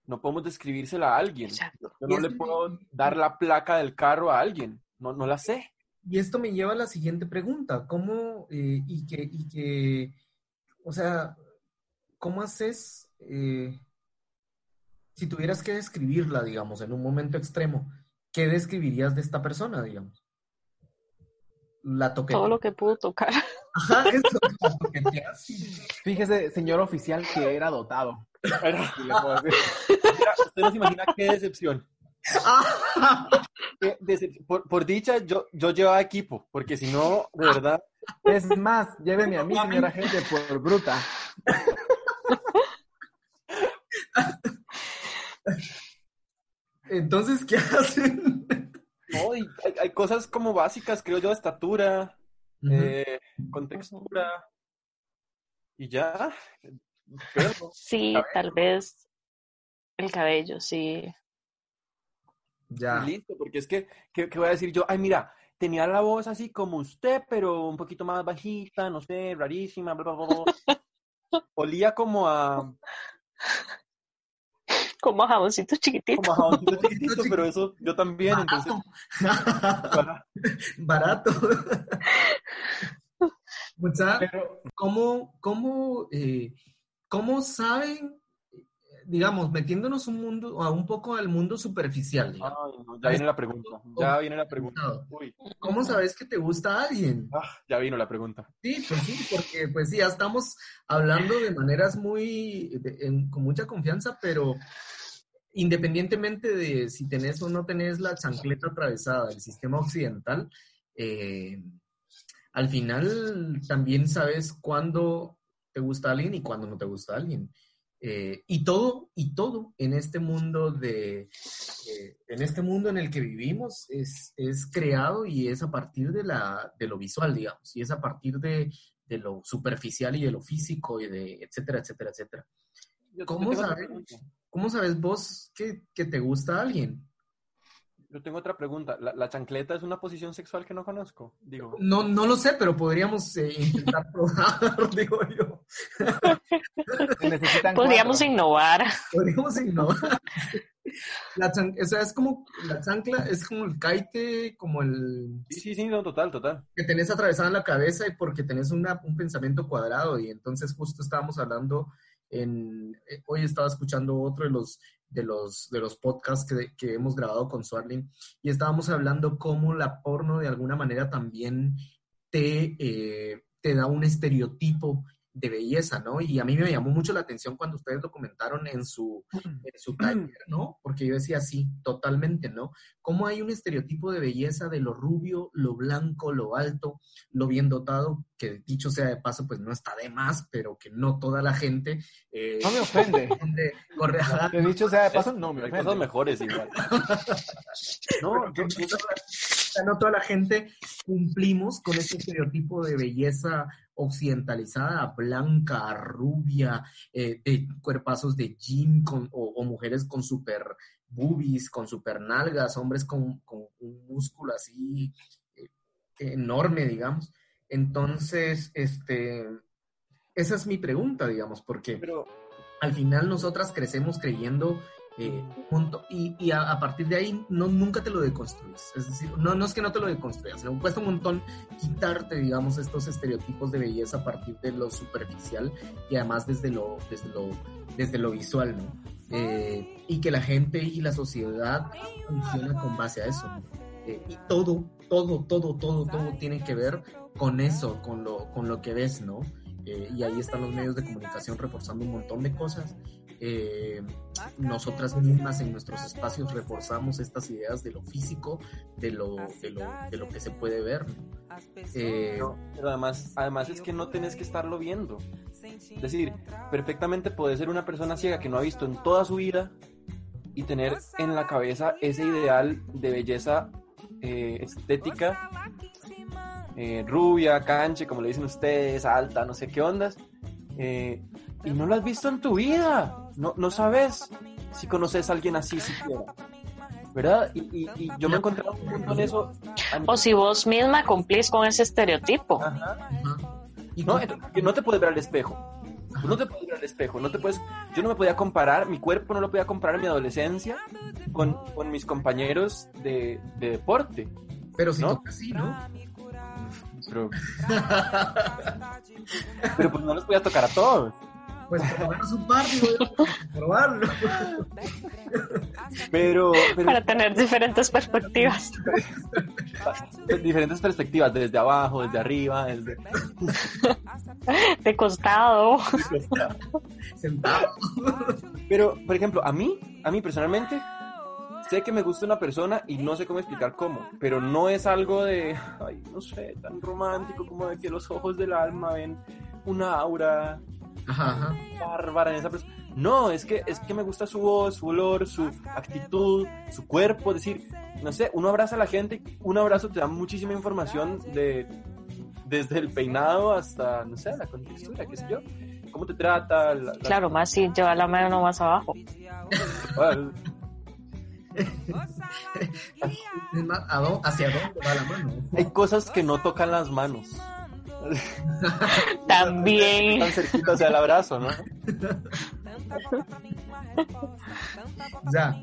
No podemos describírsela a alguien. Yo no le puedo dar la placa del carro a alguien. No, no la sé. Y esto me lleva a la siguiente pregunta. ¿Cómo, eh, y, que, y que o sea, ¿cómo haces, eh, si tuvieras que describirla, digamos, en un momento extremo, ¿qué describirías de esta persona, digamos? La toqué. Todo lo que pudo tocar. Ajá, eso, Fíjese, señor oficial, que era dotado. usted no se imagina qué decepción. por, por, dicha, yo, yo llevaba equipo, porque si no, de verdad. Es más, lléveme a mí, señora gente, por bruta. Entonces, ¿qué hacen? No, hay, cosas como básicas, creo yo, de estatura, eh, con textura, y ya. sí, tal vez el cabello, sí. Ya. listo, porque es que, ¿qué, voy a decir yo? Ay, mira, tenía la voz así como usted, pero un poquito más bajita, no sé, rarísima, bla, bla, bla. Olía como a... Como a jaboncito chiquitito. Como a jaboncito chiquitito, pero eso yo también, entonces... Barato. Pero, ¿cómo, cómo, eh, ¿cómo saben digamos, metiéndonos un mundo, a un poco al mundo superficial. ya viene la pregunta, ya viene la pregunta. ¿Cómo sabes que te gusta alguien? Ah, ya vino la pregunta. Sí, pues sí, porque pues sí, ya estamos hablando de maneras muy, con mucha confianza, pero independientemente de si tenés o no tenés la chancleta atravesada del sistema occidental, eh, al final también sabes cuándo te gusta alguien y cuándo no te gusta alguien. Eh, y todo, y todo en este mundo de, eh, en este mundo en el que vivimos es, es creado y es a partir de, la, de lo visual, digamos, y es a partir de, de lo superficial y de lo físico y de etcétera, etcétera, etcétera. ¿Cómo sabes? ¿Cómo sabes vos que, que te gusta alguien? Yo tengo otra pregunta. ¿La, la chancleta es una posición sexual que no conozco? Digo, No, no lo sé, pero podríamos eh, intentar probar, digo yo. Necesitan Podríamos cuatro. innovar. Podríamos innovar. La o sea, es como la chancla, es como el caite, como el sí, sí, sí, no, total, total. que tenés atravesada en la cabeza y porque tenés una- un pensamiento cuadrado. Y entonces justo estábamos hablando en, eh, hoy estaba escuchando otro de los, de los, de los podcasts que, que hemos grabado con Swarlin y estábamos hablando cómo la porno de alguna manera también te, eh, te da un estereotipo de belleza, ¿no? Y a mí me llamó mucho la atención cuando ustedes lo comentaron en su, en su taller, ¿no? Porque yo decía sí, totalmente, ¿no? Cómo hay un estereotipo de belleza de lo rubio, lo blanco, lo alto, lo bien dotado, que dicho sea de paso, pues no está de más, pero que no toda la gente... eh, No me ofende. corre- Que dicho sea de paso, no me Hay ofende. cosas mejores igual. No, yo- yo- O sea, no toda la gente cumplimos con ese estereotipo de belleza occidentalizada, blanca, rubia, eh, de cuerpazos de gym con- o, o mujeres con super boobies, con super nalgas, hombres con, con un músculo así eh, enorme, digamos. Entonces, este, esa es mi pregunta, digamos, porque pero al final nosotras crecemos creyendo eh, un montón- y, y a, a partir de ahí no, nunca te lo deconstruyes. Es decir, no, no es que no te lo deconstruyas, sino cuesta un montón quitarte, digamos, estos estereotipos de belleza a partir de lo superficial y además desde lo, desde lo, desde lo visual, ¿no? Eh, y que la gente y la sociedad funciona con base a eso, ¿no? Eh, y todo, todo, todo, todo, todo tiene que ver con eso, con lo, con lo que ves, ¿no? Eh, y ahí están los medios de comunicación reforzando un montón de cosas. Eh, nosotras mismas en nuestros espacios reforzamos estas ideas de lo físico, de lo, de lo, de lo que se puede ver. ¿no? Eh, No, pero además, además es que no tenés que estarlo viendo. Es decir, perfectamente puede ser una persona ciega que no ha visto en toda su vida y tener en la cabeza ese ideal de belleza eh, estética, eh, rubia, canche, como le dicen ustedes, alta, no sé qué ondas, eh, y no lo has visto en tu vida. No, no sabes si conoces a alguien así siquiera. ¿Verdad? Y, y- y yo me he encontrado un montón en eso. O si vos misma cumplís con ese estereotipo. Ajá. Y No, no te puedes ver al espejo. No te puedes ver al espejo. No te puedes, yo no me podía comparar, mi cuerpo no lo podía comparar en mi adolescencia con, con mis compañeros de, de deporte. pero si ¿no? toca así, ¿no? Pero, pero pues no los podía tocar a todos. Pues por lo menos un par, probarlo. Pero, pero Para tener diferentes perspectivas. diferentes perspectivas, desde abajo, desde arriba, desde... De costado. Sentado. Pero, por ejemplo, a mí, a mí personalmente, sé que me gusta una persona y no sé cómo explicar cómo, pero no es algo de, ay, no sé, tan romántico como de que los ojos del alma ven una aura Ajá, ajá. bárbara en esa persona. No, es que, es que me gusta su voz, su olor, su actitud, su cuerpo, es decir, no sé, uno abraza a la gente, un abrazo te da muchísima información de desde el peinado hasta, no sé, la contextura, qué sé yo, cómo te trata, la- la- Claro, más si lleva la mano más abajo. Bueno, Es más, ¿a dó- ¿Hacia dónde va la mano? Hay cosas que no tocan las manos. También. Tan cerquita hacia el abrazo, ¿no? Ya,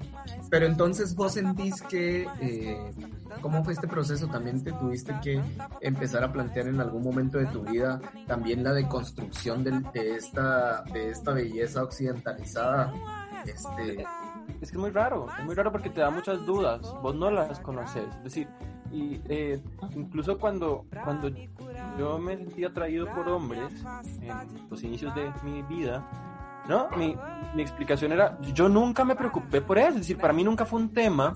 pero entonces vos sentís que, eh, ¿cómo fue este proceso? ¿También te tuviste que empezar a plantear en algún momento de tu vida también la deconstrucción del- de, esta, de esta belleza occidentalizada? Este, Es que es muy raro, es muy raro porque te da muchas dudas, vos no las conoces. Es decir, y eh, incluso cuando, cuando yo me sentí atraído por hombres en los inicios de mi vida, ¿no? Mi, mi explicación era, yo nunca me preocupé por eso, es decir, para mí nunca fue un tema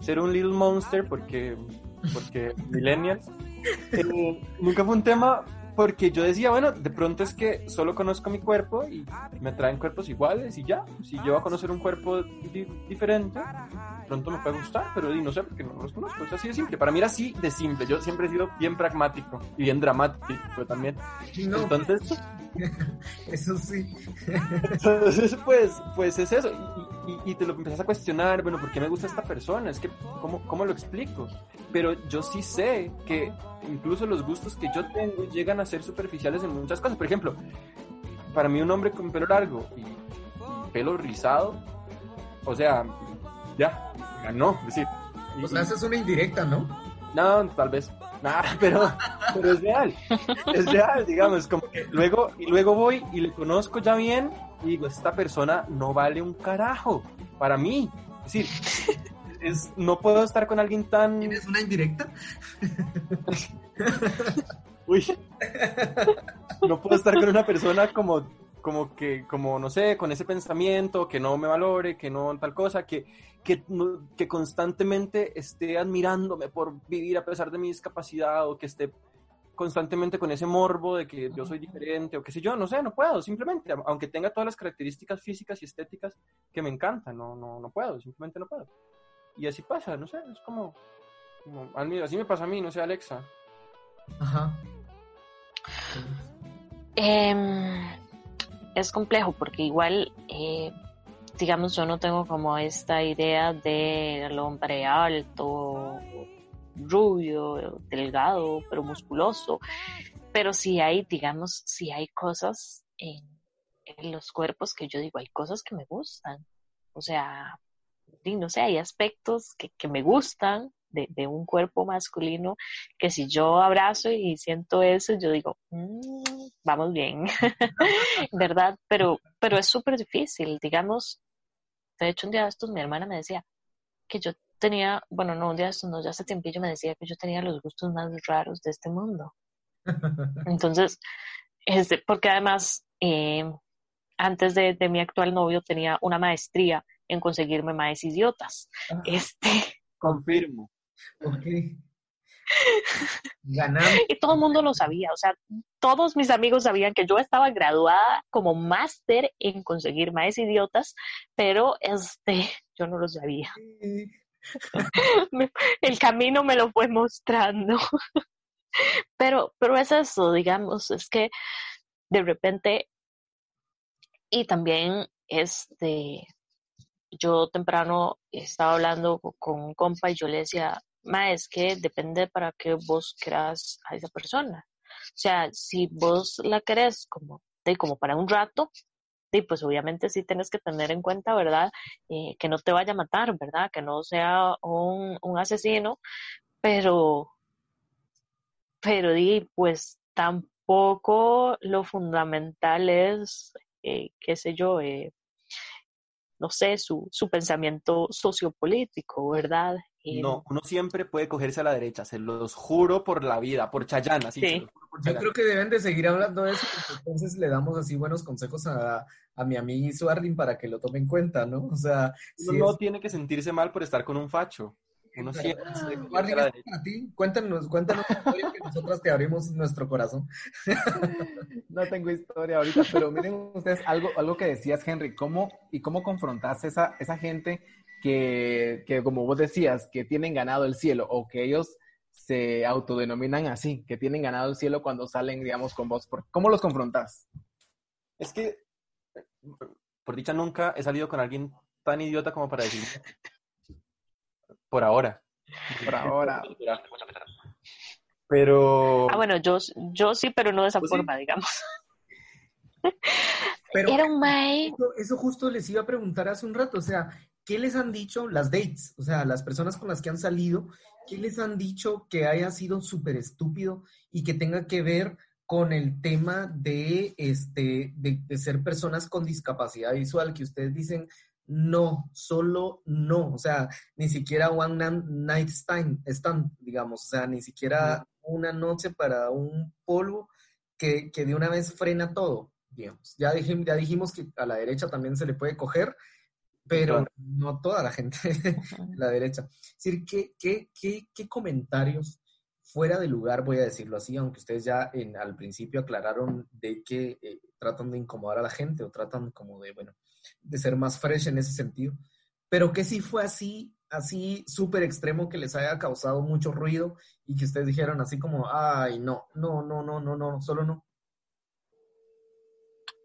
ser un little monster porque, porque millennial, Eh, nunca fue un tema porque yo decía, bueno, de pronto es que solo conozco mi cuerpo y me traen cuerpos iguales y ya. Si yo a conocer un cuerpo di- diferente, de pronto me puede gustar, pero no sé porque no los conozco. Es así de simple. Para mí era así de simple. Yo siempre he sido bien pragmático y bien dramático también. No, Entonces, eso sí. Entonces, pues, pues es eso. Y, y- y te lo empiezas a cuestionar, bueno, ¿por qué me gusta esta persona? Es que, ¿cómo, ¿cómo lo explico? Pero yo sí sé que incluso los gustos que yo tengo llegan a ser superficiales en muchas cosas. Por ejemplo, para mí un hombre con pelo largo y, y pelo rizado, o sea, ya, ganó. Es decir, y- O sea, esa es una indirecta, ¿no? no, tal vez. Nada, pero, pero es real. Es real, digamos, como que luego, y luego voy y le conozco ya bien y digo, esta persona no vale un carajo para mí. Es decir, es, no puedo estar con alguien tan... ¿Tienes una indirecta? Uy. No puedo estar con una persona como, como que, como, no sé, con ese pensamiento, que no me valore, que no tal cosa, que, que, no- que constantemente esté admirándome por vivir a pesar de mi discapacidad o que esté constantemente con ese morbo de que yo soy diferente o qué sé yo, no sé, no puedo, simplemente, aunque tenga todas las características físicas y estéticas que me encantan, no, no, no puedo, simplemente no puedo. Y así pasa, no sé, es como, así me pasa a mí, no sé, Alexa. Ajá. Em, es complejo porque igual, eh, digamos, yo no tengo como esta idea del hombre alto, rubio, delgado, pero musculoso. Pero sí hay, digamos, sí hay cosas en, en los cuerpos que yo digo, hay cosas que me gustan. O sea, sí, no sé, hay aspectos que, que me gustan de, de un cuerpo masculino que si yo abrazo y siento eso, yo digo, "Mm, vamos bien, ¿verdad? Pero, pero es súper difícil, digamos. De hecho, un día de estos mi hermana me decía que yo tenía, bueno, no, un día de estos, no, ya hace tiempillo me decía que yo tenía los gustos más raros de este mundo. Entonces, este, porque además, eh, antes de, de mi actual novio tenía una maestría en conseguirme maes idiotas. Ah. Este, Confirmo. Ok. Ganando. y todo el mundo lo sabía, o sea, todos mis amigos sabían que yo estaba graduada como máster en conseguir maes idiotas, pero este, yo no lo sabía. El camino me lo fue mostrando. Pero, pero es eso, digamos, es que de repente, y también este, yo temprano estaba hablando co- con un compa y yo le decía, ma, es que depende para qué vos querás a esa persona. O sea, si vos la querés como, de, como para un rato, sí, pues obviamente sí tienes que tener en cuenta, ¿verdad? Eh, que no te vaya a matar, ¿verdad? Que no sea un, un asesino, pero, pero di, pues tampoco lo fundamental es, eh, qué sé yo, eh, no sé, su, su pensamiento sociopolítico, ¿verdad? Eh, No, uno siempre puede cogerse a la derecha, se los juro por la vida, por Chayana, sí, Yo creo que deben de seguir hablando de eso, porque entonces le damos así buenos consejos a, a mi amigo Suardin para que lo tome en cuenta, ¿no? O sea, Uno si no es- tiene que sentirse mal por estar con un facho. Para ti. Cuéntanos, que nosotras te abrimos nuestro corazón. No tengo historia ahorita, pero miren ustedes algo, algo que decías, Henry, ¿cómo y cómo confrontaste esa, esa gente que, que, como vos decías, que tienen ganado el cielo o que ellos se autodenominan así, que tienen ganado el cielo cuando salen, digamos, con vos? ¿Por- ¿Cómo los confrontas? Es que, por dicha, nunca he salido con alguien tan idiota como para decir. Por ahora. Por ahora. Pero. Ah, bueno, yo, yo sí, pero no de esa Pues sí. forma, digamos. Pero Era un mae. eso, eso justo les iba a preguntar hace un rato, o sea, ¿qué les han dicho las dates? O sea, las personas con las que han salido, ¿qué les han dicho que haya sido súper estúpido y que tenga que ver con el tema de, este, de, de ser personas con discapacidad visual, que ustedes dicen, no, solo no, o sea, ni siquiera one night stand, stand, digamos, o sea, ni siquiera una noche para un polvo que, que de una vez frena todo, digamos. Ya, dijim- ya dijimos que a la derecha también se le puede coger, pero Claro. no toda la gente de la derecha. Es decir, ¿qué, qué, qué, qué comentarios fuera de lugar, voy a decirlo así, aunque ustedes ya en, al principio aclararon de que eh, tratan de incomodar a la gente o tratan como de, bueno, de ser más fresh en ese sentido, pero que sí fue así, así súper extremo que les haya causado mucho ruido y que ustedes dijeron así como, ay, no, no, no, no, no, no, solo no.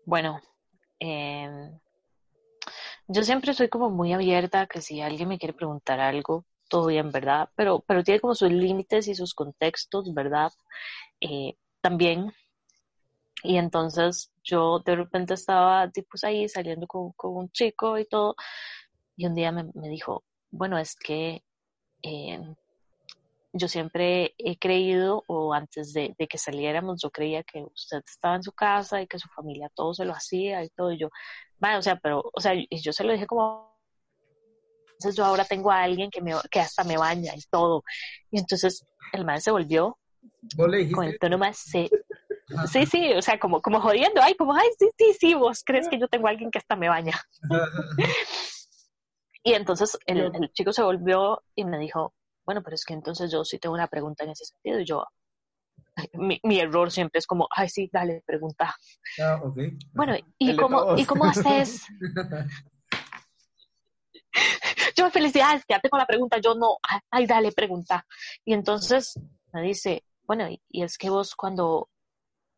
Bueno, eh, yo siempre soy como muy abierta que si alguien me quiere preguntar algo, todo bien, ¿verdad? Pero, pero tiene como sus límites y sus contextos, ¿verdad? Eh, también. Y entonces yo de repente estaba pues ahí saliendo con, con un chico y todo. Y un día me, me dijo, bueno, es que eh, yo siempre he creído, o antes de, de, que saliéramos, yo creía que usted estaba en su casa y que su familia todo se lo hacía y todo. Y yo, vale, o sea, pero, o sea, y yo se lo dije como, entonces yo ahora tengo a alguien que, me, que hasta me baña y todo. Y entonces el madre se volvió con el tono más, sí, sí, sí, o sea, como, como jodiendo, ay, como, ay, sí, sí, sí, vos crees que yo tengo a alguien que hasta me baña. y entonces el, el chico se volvió y me dijo, bueno, pero es que entonces yo sí tengo una pregunta en ese sentido. Y yo, mi, mi, error siempre es como, ay, sí, dale, pregunta. Ah, okay. Bueno, ¿y cómo, ¿y cómo haces? yo, felicidades, quédate con la pregunta. Yo no, ay, dale, pregunta. Y entonces me dice, bueno, y, y es que vos cuando,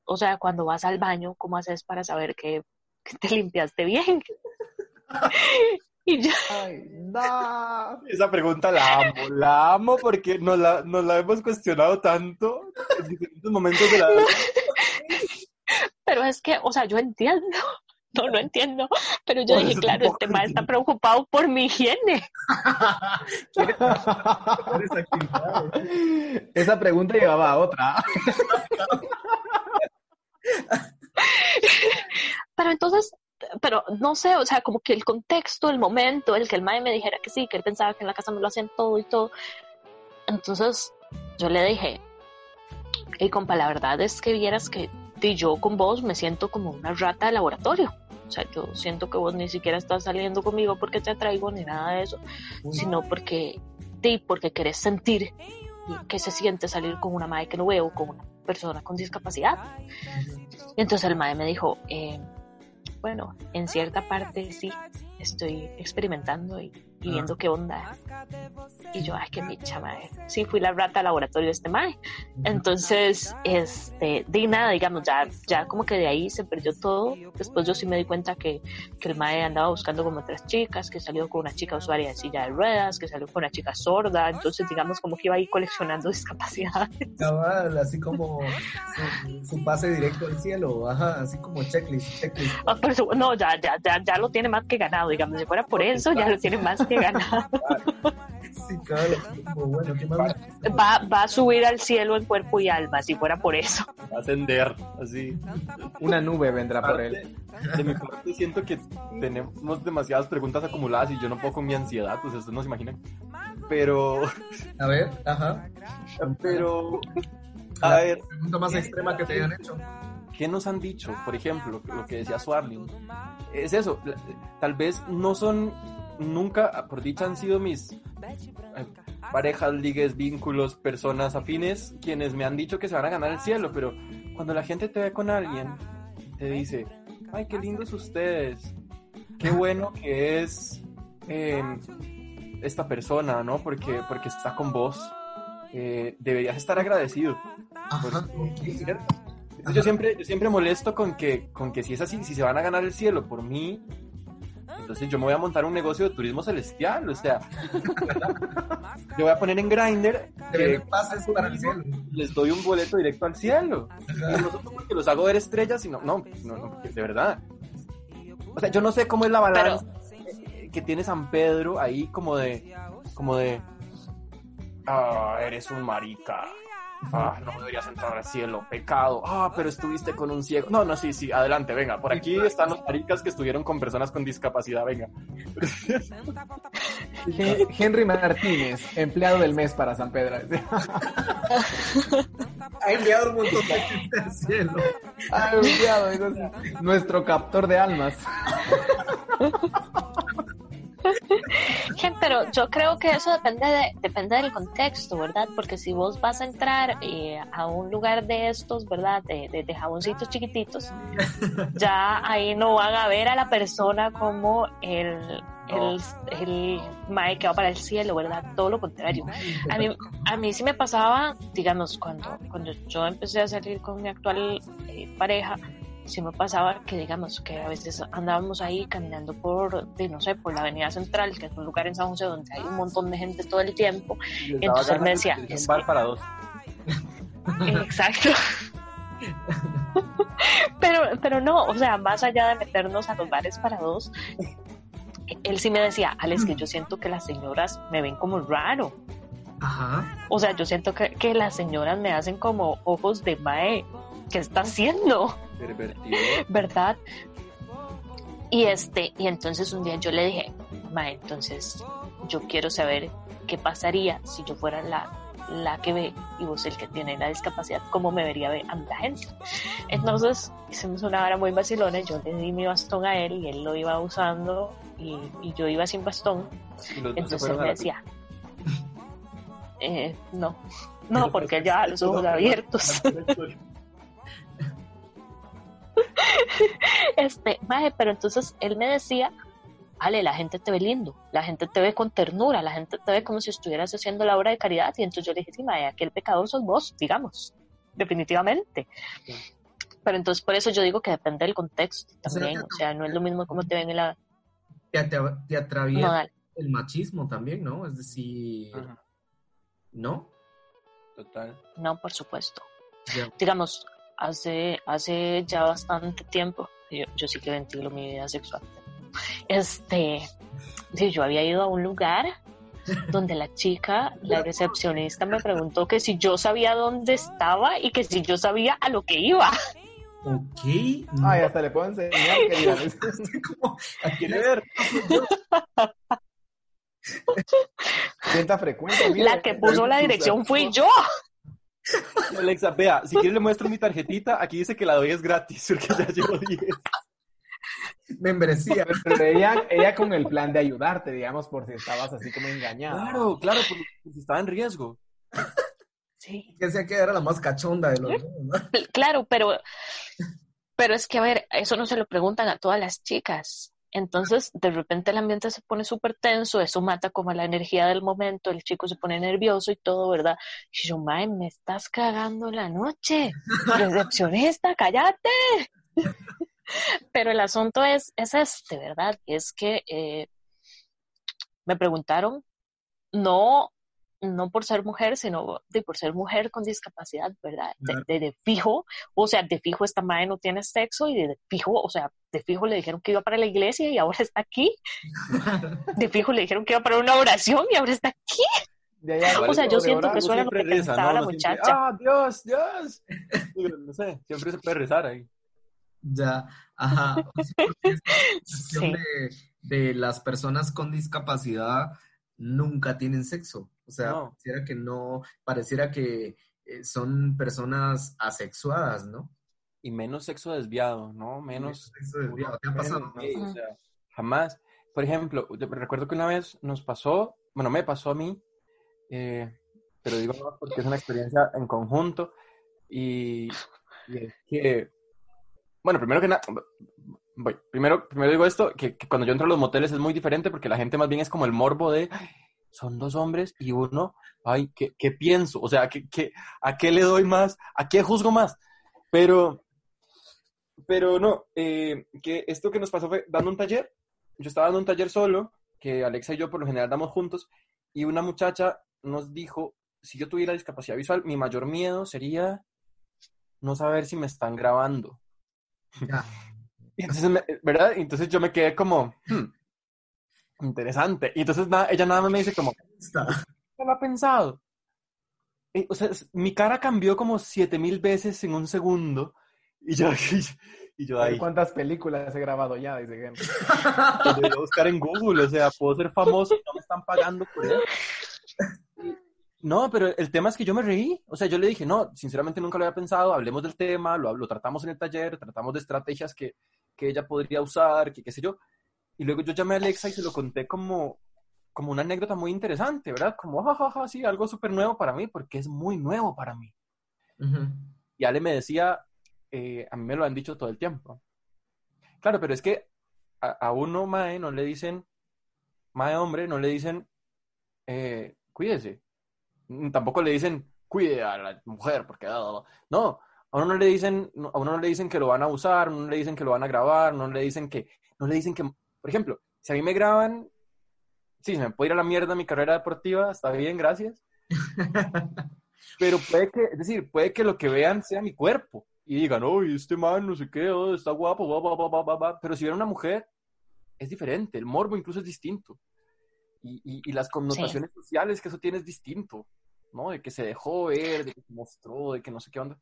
o sea, cuando vas al baño, ¿cómo haces para saber que, que te limpiaste bien? Y yo... Ay, no. Esa pregunta la amo, la amo porque nos la, nos la hemos cuestionado tanto en diferentes momentos de la vida. No. Pero es que, o sea, yo entiendo, no lo entiendo, pero yo Por dije, claro, este man está preocupado por mi higiene. Esa pregunta llevaba a otra. Pero entonces, pero no sé, o sea, como que el contexto, el momento, el que el mae me dijera que sí, que él pensaba que en la casa me lo hacían todo y todo. Entonces, yo le dije, y compa, la verdad es que vieras que yo con vos me siento como una rata de laboratorio. O sea, yo siento que vos ni siquiera estás saliendo conmigo porque te atraigo ni nada de eso, sino porque, di, porque querés sentir que se siente salir con una madre que no veo, con una persona con discapacidad. Entonces el mae me dijo, eh, bueno, en cierta parte sí, estoy experimentando y, y viendo qué onda. Y yo, ay, qué picha, mae. Sí, fui la rata al laboratorio de este mae. Entonces, este, de nada, digamos, ya, ya como que de ahí se perdió todo. Después yo sí me di cuenta que, que el mae andaba buscando como otras chicas, que salió con una chica usuaria de silla de ruedas, que salió con una chica sorda. Entonces, digamos, como que iba ahí coleccionando discapacidades. Cabal, así como su, su pase directo al cielo, ajá, así como checklist, checklist. Ah, por eso, no, ya, ya, ya, ya lo tiene más que ganado, digamos. Si fuera por eso, ya lo tiene más que ganado. Sí, cabal, así como, bueno, ¿qué más? Va, va a subir al cielo en cuerpo y alma, si fuera por eso. Va a ascender, así. Una nube vendrá por él. De mi parte siento que tenemos demasiadas preguntas acumuladas y yo no puedo con mi ansiedad, pues ustedes no se imaginan. Pero, A ver, ajá. pero, a La ver, pregunta más extrema que te hayan hecho. ¿qué nos han dicho? Por ejemplo, lo que decía Swarling. Es eso, tal vez no son, nunca, por dicha han sido mis eh, parejas, ligues, vínculos, personas afines, quienes me han dicho que se van a ganar el cielo, pero cuando la gente te ve con alguien, te dice, ay, qué lindos ustedes, qué bueno que es eh, esta persona, ¿no? Porque, porque está con vos. Eh, deberías estar agradecido. Ajá, yo siempre, yo siempre molesto con que, con que si es así, si se van a ganar el cielo por mí, entonces yo me voy a montar un negocio de turismo celestial, o sea, yo voy a poner en Grindr Te que venden pases para el cielo. les doy un boleto directo al cielo. Y no solo porque los hago ver estrellas, sino, no, no, no, de verdad. O sea, yo no sé cómo es la balanza que tiene San Pedro ahí como de, como de, ah, eres un marica. Ah, no deberías entrar al cielo, pecado. Ah, pero estuviste con un ciego. No, no, sí, sí, adelante, venga. Por aquí están los maricas que estuvieron con personas con discapacidad, venga. Hen- Henry Martínez, empleado del mes para San Pedro. Ha enviado un montón de gente al cielo. Ah, empleado, digo, nuestro captor de almas. Pero yo creo que eso depende de, depende del contexto, ¿verdad? Porque si vos vas a entrar eh, a un lugar de estos, ¿verdad? De, de, jaboncitos chiquititos, ya ahí no van a ver a la persona como el, el, el mae que va para el cielo, ¿verdad? Todo lo contrario. A mí, a mí sí me pasaba, digamos, cuando, cuando yo empecé a salir con mi actual eh, pareja, sí me pasaba que digamos que a veces andábamos ahí caminando por, no sé, por la avenida central, que es un lugar en San José donde hay un montón de gente todo el tiempo. Y entonces me decía... Es bar para dos. Exacto. pero, pero no, o sea, más allá de meternos a los bares para dos, él sí me decía, Alex, que yo siento que las señoras me ven como raro. Ajá. O sea, yo siento que, que las señoras me hacen como ojos de mae. ¿Qué está haciendo? Pervertido. ¿Verdad? Y este, y entonces un día yo le dije, ma, entonces yo quiero saber qué pasaría si yo fuera la, la que ve y vos el que tiene la discapacidad, cómo me vería a la gente. Entonces hicimos una hora muy vacilona, yo le di mi bastón a él y él lo iba usando y, y yo iba sin bastón. Entonces él me decía, eh, no, no, porque ya los ojos abiertos. este, maje, pero entonces él me decía, Ale, la gente te ve lindo, la gente te ve con ternura, la gente te ve como si estuvieras haciendo la obra de caridad. Y entonces yo le dije, sí, maje, aquel pecador sos vos, digamos, definitivamente. Pero entonces por eso yo digo que depende del contexto también, o sea, no es lo mismo como te ven en la... Te, te, te atraviesa el machismo también, ¿no? Es decir, Ajá. ¿no? Total. No, por supuesto. Yeah. Digamos, hace, hace ya bastante tiempo, yo, yo sí que ventilo mi vida sexual. Este, yo había ido a un lugar donde la chica, la recepcionista, me preguntó que si yo sabía dónde estaba y que si yo sabía a lo que iba. Ok. No. Ay, hasta le puedo enseñar, querida. como, ¿A quiere ver? Frecuente. La que puso la dirección fui yo. Alexa, vea, si quiere le muestro mi tarjetita, aquí dice que la doy es gratis, porque ya llevo 10. Membresía. Pero ella, ella con el plan de ayudarte, digamos, por si estabas así como engañado. Claro, claro, porque si estaba en riesgo. Sí. Que sea que era la más cachonda de los dos, ¿no? Claro, pero, pero es que, a ver, eso no se lo preguntan a todas las chicas. Entonces, de repente el ambiente se pone súper tenso, eso mata como la energía del momento, el chico se pone nervioso y todo, ¿verdad? Y yo, mae, me estás cagando la noche. Recepcionista, cállate. Pero el asunto es, es este, ¿verdad? Es que eh, me preguntaron, no, no por ser mujer, sino de por ser mujer con discapacidad, ¿verdad? De, de, de fijo, o sea, de fijo esta madre no tiene sexo y de, de, fijo, o sea, de fijo le dijeron que iba para la iglesia y ahora está aquí. De fijo le dijeron que iba para una oración y ahora está aquí. Allá, o sea, yo siento que eso era lo que pensaba ¿no? la muchacha. siempre, ah, Dios, Dios. No sé, siempre se puede rezar ahí. Ya, ajá. Sí. de, de las personas con discapacidad nunca tienen sexo. O sea, No. pareciera que no, pareciera que eh, son personas asexuadas, ¿no? Y menos sexo desviado, ¿no? Menos. Sexo desviado. ¿Te ha pasado? Sí, o sea, jamás. Por ejemplo, recuerdo que una vez nos pasó, bueno, me pasó a mí, eh, pero digo no porque es una experiencia en conjunto y, y es que, bueno, primero que nada, voy, primero, primero digo esto, que, que cuando yo entro a los moteles es muy diferente porque la gente más bien es como el morbo de, "Ay, son dos hombres y uno, ay, ¿qué, qué pienso? O sea, ¿qué, qué, ¿a qué le doy más? ¿A qué juzgo más? Pero, pero no, eh, que esto que nos pasó fue dando un taller. Yo estaba dando un taller solo, que Alexa y yo por lo general damos juntos, y una muchacha nos dijo, si yo tuviera discapacidad visual, mi mayor miedo sería no saber si me están grabando. Ya. Entonces, ¿verdad? Entonces yo me quedé como, "Hmm, interesante. Y entonces nada, ella nada más me dice como, Está. ¿qué lo ha pensado? Y, o sea, mi cara cambió como siete mil veces en un segundo. Y yo, y yo A ver ahí, ¿Cuántas películas he grabado ya? Dice lo voy a buscar en Google, o sea, puedo ser famoso y no me están pagando por eso. No, pero el tema es que yo me reí, o sea, yo le dije, no, sinceramente nunca lo había pensado, hablemos del tema, lo, lo tratamos en el taller, tratamos de estrategias que, que ella podría usar, que qué sé yo. Y luego yo llamé a Alexa y se lo conté como, como una anécdota muy interesante, ¿verdad? Como, jajaja, sí, algo súper nuevo para mí, porque es muy nuevo para mí. Ujú. Y Ale me decía, eh, a mí me lo han dicho todo el tiempo. Claro, pero es que a, a uno, mae, no le dicen, mae hombre, no le dicen, eh, cuídese. Tampoco le dicen, cuide a la mujer, porque ah, no, a uno no le dicen, a uno no le dicen que lo van a usar, no le dicen que lo van a grabar, no le dicen que, no le dicen que, por ejemplo, si a mí me graban, sí, se me puede ir a la mierda mi carrera deportiva, está bien, gracias. Pero puede que, es decir, puede que lo que vean sea mi cuerpo y digan, oye, este man no sé qué, oh, está guapo, va, va, va, va, va, va". Pero si ven una mujer, es diferente, el morbo incluso es distinto. Y, y, y las connotaciones sociales que eso tiene es distinto, ¿no? De que se dejó ver, de que se mostró, de que no sé qué onda.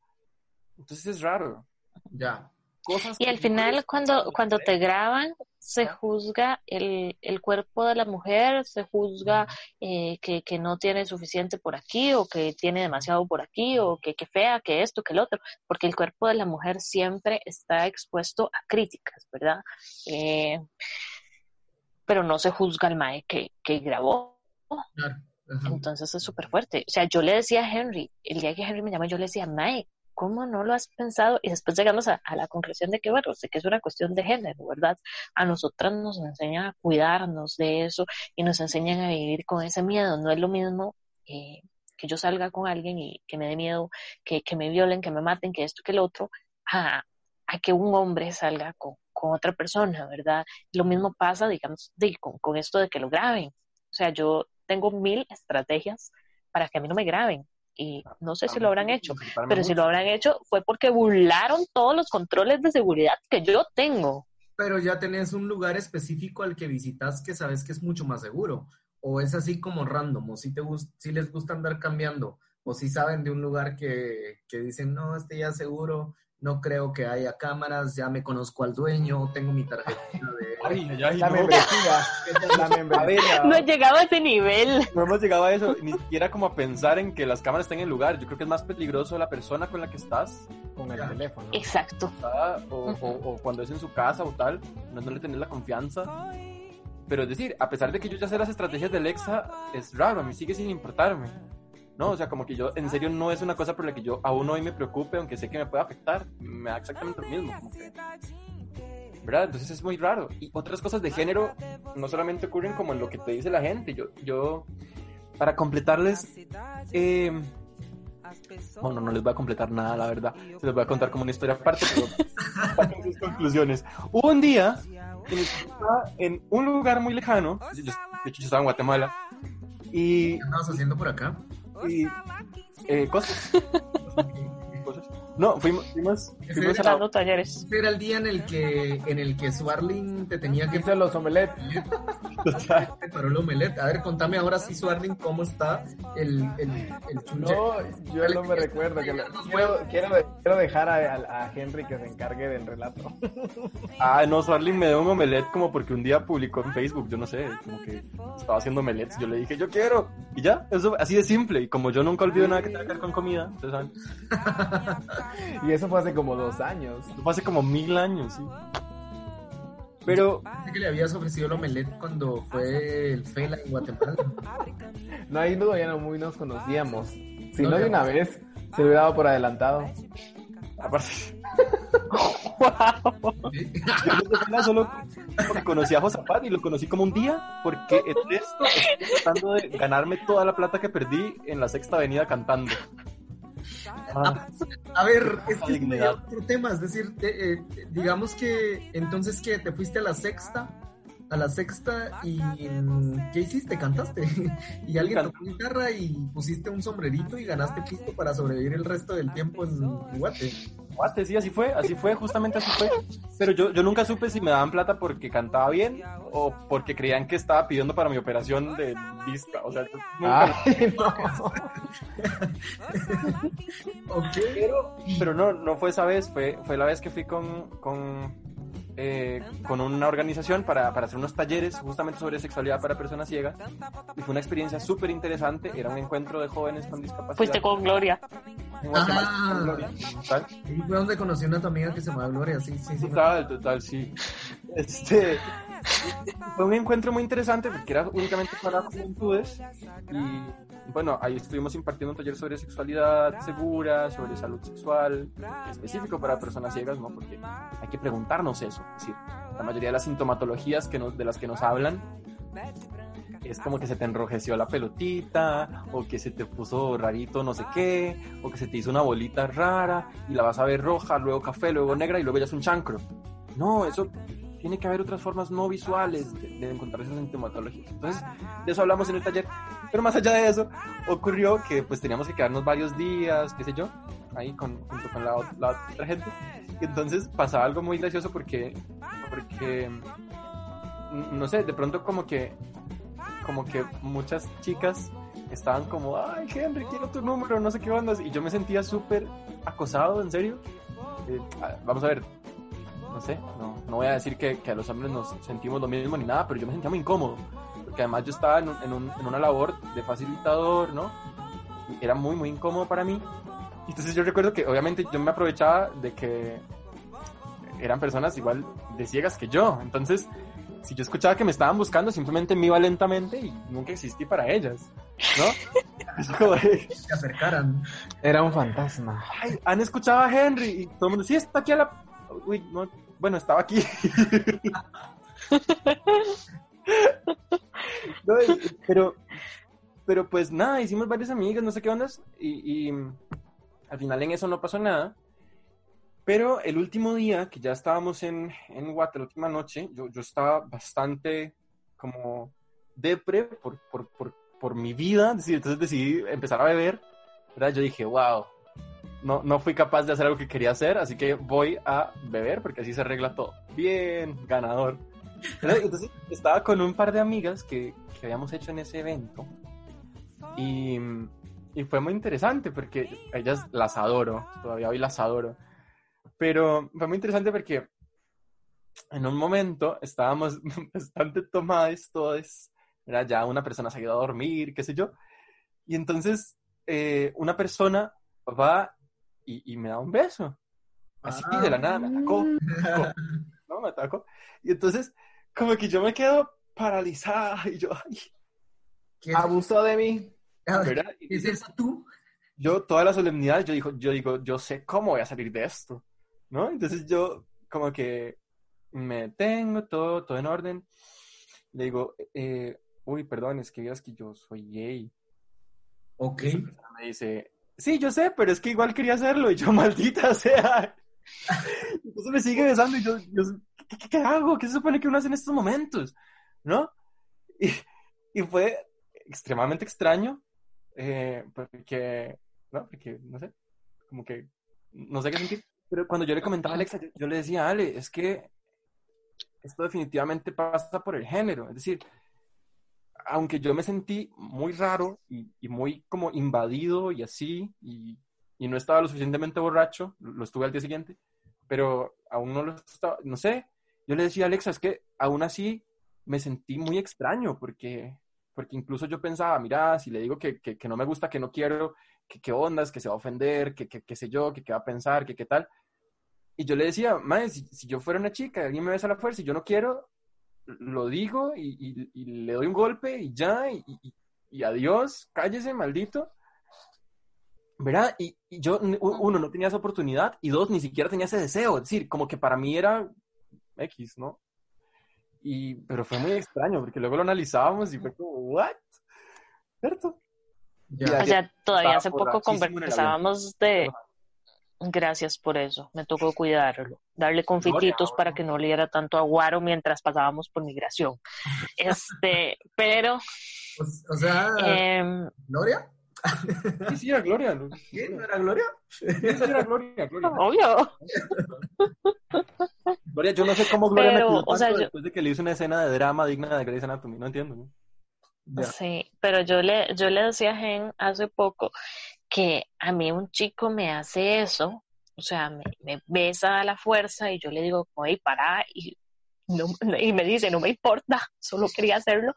Entonces es raro. Ya. Cosas Y al final, cuando, cuando te graban, se juzga el, el cuerpo de la mujer, se juzga eh, que, que no tiene suficiente por aquí, o que tiene demasiado por aquí, o que, que fea, que esto, que el otro, porque el cuerpo de la mujer siempre está expuesto a críticas, ¿verdad? Eh, pero no se juzga al mae que, que grabó. Claro. Entonces es súper fuerte. O sea, yo le decía a Henry, el día que Henry me llamó, yo le decía, Mae, ¿cómo no lo has pensado? Y después llegamos a, la conclusión de que, bueno, sé que es una cuestión de género, ¿verdad? A nosotras nos enseñan a cuidarnos de eso y nos enseñan a vivir con ese miedo. No es lo mismo eh, que yo salga con alguien y que me dé miedo, que, que me violen, que me maten, que esto, que lo otro, a, que un hombre salga con, otra persona, ¿verdad? Lo mismo pasa, digamos, con, con esto de que lo graben. O sea, yo tengo mil estrategias para que a mí no me graben. Y no sé si lo habrán hecho, pero si lo habrán hecho fue porque burlaron todos los controles de seguridad que yo tengo. Pero ya tenés un lugar específico al que visitas que sabes que es mucho más seguro. O es así como random, o si, te si les gusta andar cambiando, o si saben de un lugar que, que dicen, no, este ya es seguro, no creo que haya cámaras, ya me conozco al dueño, tengo mi tarjeta de... Ay, ay, ay, La no. membresía. La membresía. No he llegado a ese nivel. No hemos llegado a eso, ni siquiera como a pensar en que las cámaras estén en el lugar. Yo creo que es más peligroso la persona con la que estás Con el teléfono. Exacto. ¿verdad? o, o- o cuando es en su casa o tal, no, no le tenés la confianza. Pero es decir, a pesar de que yo ya sé las estrategias de Alexa, es raro, a mí sigue sin importarme. ¿No? O sea, como que yo, en serio, no es una cosa por la que yo aún hoy me preocupe, aunque sé que me puede afectar. Me da exactamente lo mismo. como que- ¿Verdad? Entonces es muy raro. Y otras cosas de género no solamente ocurren como en lo que te dice la gente. Yo, yo para completarles, eh, bueno, no les voy a completar nada, la verdad. Se les voy a contar como una historia aparte, pero saquen sus conclusiones. Hubo un día en el que estaba en un lugar muy lejano, yo- de hecho yo estaba en Guatemala, y, ¿Qué andabas haciendo por acá? Y eh, cosas. No, fuimos, fuimos, a era- la- Dando talleres. Ese era el día en el que, en el que Swarling te tenía que Hice los omelets. te paró el omelette. A ver, contame ahora sí, Swarling, cómo está el, el, el chunche. No, yo no me recuerdo. Que lo- quiero, quiero, quiero dejar a, a- a Henry que se encargue del relato. Ah, no, Swarling me dio un omelette como porque un día publicó en Facebook, yo no sé, como que estaba haciendo omelettes, yo le dije, yo quiero, y ya, eso así de simple, y como yo nunca olvido nada que tenga que ver con comida, ustedes saben, Y eso fue hace como dos años. eso fue hace como mil años, sí. Pero, que le habías ofrecido el omelette cuando fue el Fela en Guatemala. No, ahí no, ya no muy nos conocíamos. Si no de una vez, se lo hubiera dado por adelantado. aparte, Wow. ¿Sí? yo no sé nada, solo porque conocí a Josafat y lo conocí como un día, porque en esto estoy tratando de ganarme toda la plata que perdí en la sexta avenida cantando. Ah, A ver, es que es otro tema, es decir, te- eh, digamos que entonces que te fuiste a la sexta, a la sexta y ¿qué hiciste? ¿Cantaste? y alguien tocó guitarra y pusiste un sombrerito y ganaste pisto para sobrevivir el resto del tiempo en Guate. Guate, sí, así fue, así fue, justamente así fue. Pero yo, yo nunca supe si me daban plata porque cantaba bien o porque creían que estaba pidiendo para mi operación de vista. O sea, nunca. Ay, no. Ok. Pero, pero no, no fue esa vez, fue, fue la vez que fui con, con, eh, con una organización para, para hacer unos talleres justamente sobre sexualidad para personas ciegas. Y fue una experiencia súper interesante, era un encuentro de jóvenes con discapacidad. Fuiste con Gloria. En Ah. con Gloria, total. Y fue donde conocí a una amiga que se llama Gloria, sí, sí, sí. Total, total, sí. Este, fue un encuentro muy interesante porque era únicamente para juventudes y bueno, ahí estuvimos impartiendo un taller sobre sexualidad segura, sobre salud sexual, específico para personas ciegas, ¿no? Porque hay que preguntarnos eso, es decir, la mayoría de las sintomatologías que nos, de las que nos hablan es como que se te enrojeció la pelotita, o que se te puso rarito no sé qué, o que se te hizo una bolita rara y la vas a ver roja, luego café, luego negra y luego ya es un chancro. No, eso tiene que haber otras formas no visuales de, encontrar esas sintomatologías. Entonces, de eso hablamos en el taller. Pero más allá de eso, ocurrió que pues teníamos que quedarnos varios días, qué sé yo, ahí con, junto con la, otra gente. Y entonces pasaba algo muy gracioso porque, porque, no sé, de pronto como que, como que muchas chicas estaban como, ay, Henry, quiero tu número, no sé qué onda. Y yo me sentía súper acosado, en serio. Eh, vamos a ver, no sé, no, no voy a decir que, que, a los hombres nos sentimos lo mismo ni nada, pero yo me sentía muy incómodo, porque además yo estaba en, en, un, en una labor de facilitador, ¿no? Y era muy, muy incómodo para mí. Entonces yo recuerdo que obviamente yo me aprovechaba de que eran personas igual de ciegas que yo, entonces si yo escuchaba que me estaban buscando, simplemente me iba lentamente y nunca existí para ellas, ¿no? Se acercaran. Era un fantasma. Ay, han escuchado a Henry y todo el mundo, sí, está aquí a la Uy, no, bueno, estaba aquí. pero, pero pues nada, hicimos varias amigas, no sé qué ondas, y, y al final en eso no pasó nada. Pero el último día que ya estábamos en, en Guate, la última noche, yo, yo estaba bastante como depre por, por, por, por mi vida, entonces decidí empezar a beber, ¿verdad? Yo dije, wow, no, no fui capaz de hacer algo que quería hacer, así que voy a beber porque así se arregla todo. Bien, ganador. Entonces estaba con un par de amigas que, que habíamos hecho en ese evento y, y, fue muy interesante porque ellas las adoro, todavía hoy las adoro, pero fue muy interesante porque en un momento estábamos bastante tomadas todas, era ya una persona se ha ido a dormir, qué sé yo, y entonces eh, una persona va y, me da un beso. Así de la nada, me atacó. Ah. ¿No? Me atacó. Y entonces, como que yo me quedo paralizada y yo, ay. ¿Qué abusó de mí? ¿Verdad? ¿Es eso tú? Yo, toda la solemnidad, yo digo, yo digo, yo sé cómo voy a salir de esto, ¿no? Entonces yo, como que me tengo todo, todo en orden. Le digo, eh, uy, perdón, es que veas que yo soy gay. Ok. Me dice, sí, yo sé, pero es que igual quería hacerlo y yo, maldita sea. Entonces me sigue besando y yo, ¿qué, hago? ¿Qué se supone que uno hace en estos momentos? ¿No? Y, fue extremadamente extraño, eh, porque, ¿no? Porque, no sé, como que, no sé qué sentir. Pero cuando yo le comentaba a Alexa, yo, le decía, Ale, es que esto definitivamente pasa por el género. Es decir, aunque yo me sentí muy raro y, muy como invadido y así, y, no estaba lo suficientemente borracho, lo estuve al día siguiente, pero aún no lo estaba, no sé, yo le decía a Alexa, es que aún así me sentí muy extraño, porque, porque incluso yo pensaba, mira, si le digo que, que, no me gusta, que no quiero, que qué ondas, que se va a ofender, que qué sé yo, que qué va a pensar, que qué tal. Y yo le decía, madre, si, yo fuera una chica, alguien me besa a la fuerza y yo no quiero, lo digo y, le doy un golpe y ya, y, adiós, cállese, maldito. ¿Verdad? Y, yo, uno, no tenía esa oportunidad y dos, ni siquiera tenía ese deseo. Es decir, como que para mí era X, ¿no? Y, pero fue muy extraño porque luego lo analizábamos y fue como, ¿what? ¿Cierto? Ya. O sea, todavía hace poco conversábamos de, Gracias por eso. Me tocó cuidarlo. Darle confititos para que no oliera tanto aguaro mientras pasábamos por migración. Este, pero. O, sea. Em, ¿Gloria? Sí, sí, era Gloria. ¿No, era Gloria? Sí, sí, era Gloria, Gloria. Obvio. Gloria, yo no sé cómo Gloria me o sea, después de que le hizo una escena de drama digna de Grey's Anatomy. No entiendo. Sí, pero yo le, yo le decía a Gen hace poco que a mí un chico me hace eso, o sea, me, besa a la fuerza y yo le digo, oye, para, y, y me dice, no me importa, solo quería hacerlo,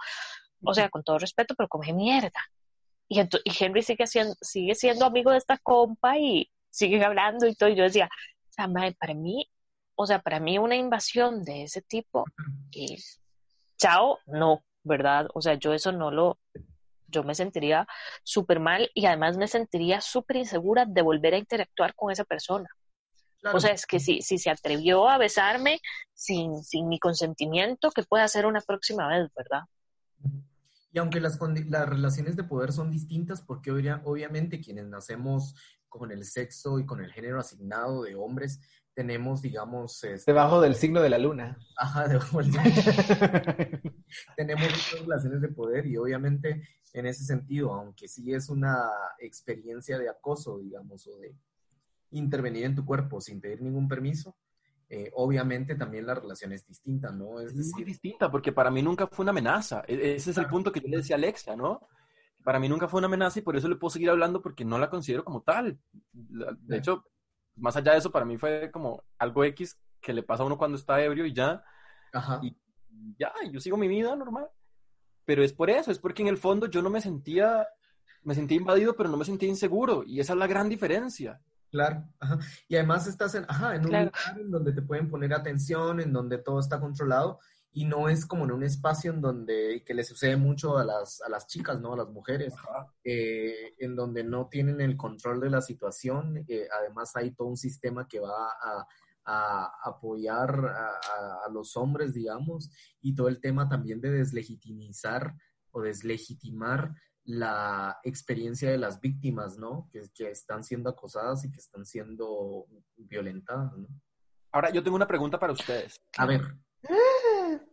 o sea, con todo respeto, pero come mierda. Y, y Henry sigue siendo, sigue siendo amigo de esta compa y siguen hablando y todo, y yo decía, o sea, para mí o sea, para mí una invasión de ese tipo, es chao, no, ¿verdad? O sea, yo eso no lo, yo me sentiría súper mal y además me sentiría súper insegura de volver a interactuar con esa persona. O sea, es que si, si se atrevió a besarme sin, sin mi consentimiento, ¿qué puede hacer una próxima vez, verdad? Y aunque las, las relaciones de poder son distintas, porque obviamente quienes nacemos con el sexo y con el género asignado de hombres, tenemos, digamos... Este, debajo del signo de la luna. Ajá, debajo del Tenemos relaciones de poder y obviamente en ese sentido, aunque sí es una experiencia de acoso, digamos, o de intervenir en tu cuerpo sin pedir ningún permiso, eh, obviamente también la relación es distinta, ¿no? Es, muy distinta, porque para mí nunca fue una amenaza. E-, ese es el punto que yo le decía a Alexia, ¿no? Para mí nunca fue una amenaza y por eso le puedo seguir hablando porque no la considero como tal. De hecho, más allá de eso, para mí fue como algo X que le pasa a uno cuando está ebrio y ya. Ajá. Y ya, yo sigo mi vida normal. Pero es por eso, es porque en el fondo yo no me sentía, me sentía invadido, pero no me sentía inseguro. Y esa es la gran diferencia. Claro, ajá. Y además estás en, ajá, en un lugar en donde te pueden poner atención, en donde todo está controlado y no es como en un espacio en donde, que le sucede mucho a las, a las chicas, ¿no? A las mujeres, eh, en donde no tienen el control de la situación. Eh, además hay todo un sistema que va a, a apoyar a, a, los hombres, digamos, y todo el tema también de deslegitimizar o deslegitimar la experiencia de las víctimas, ¿no? Que, que, están siendo acosadas y que están siendo violentadas, ¿no? Ahora, yo tengo una pregunta para ustedes. A ver.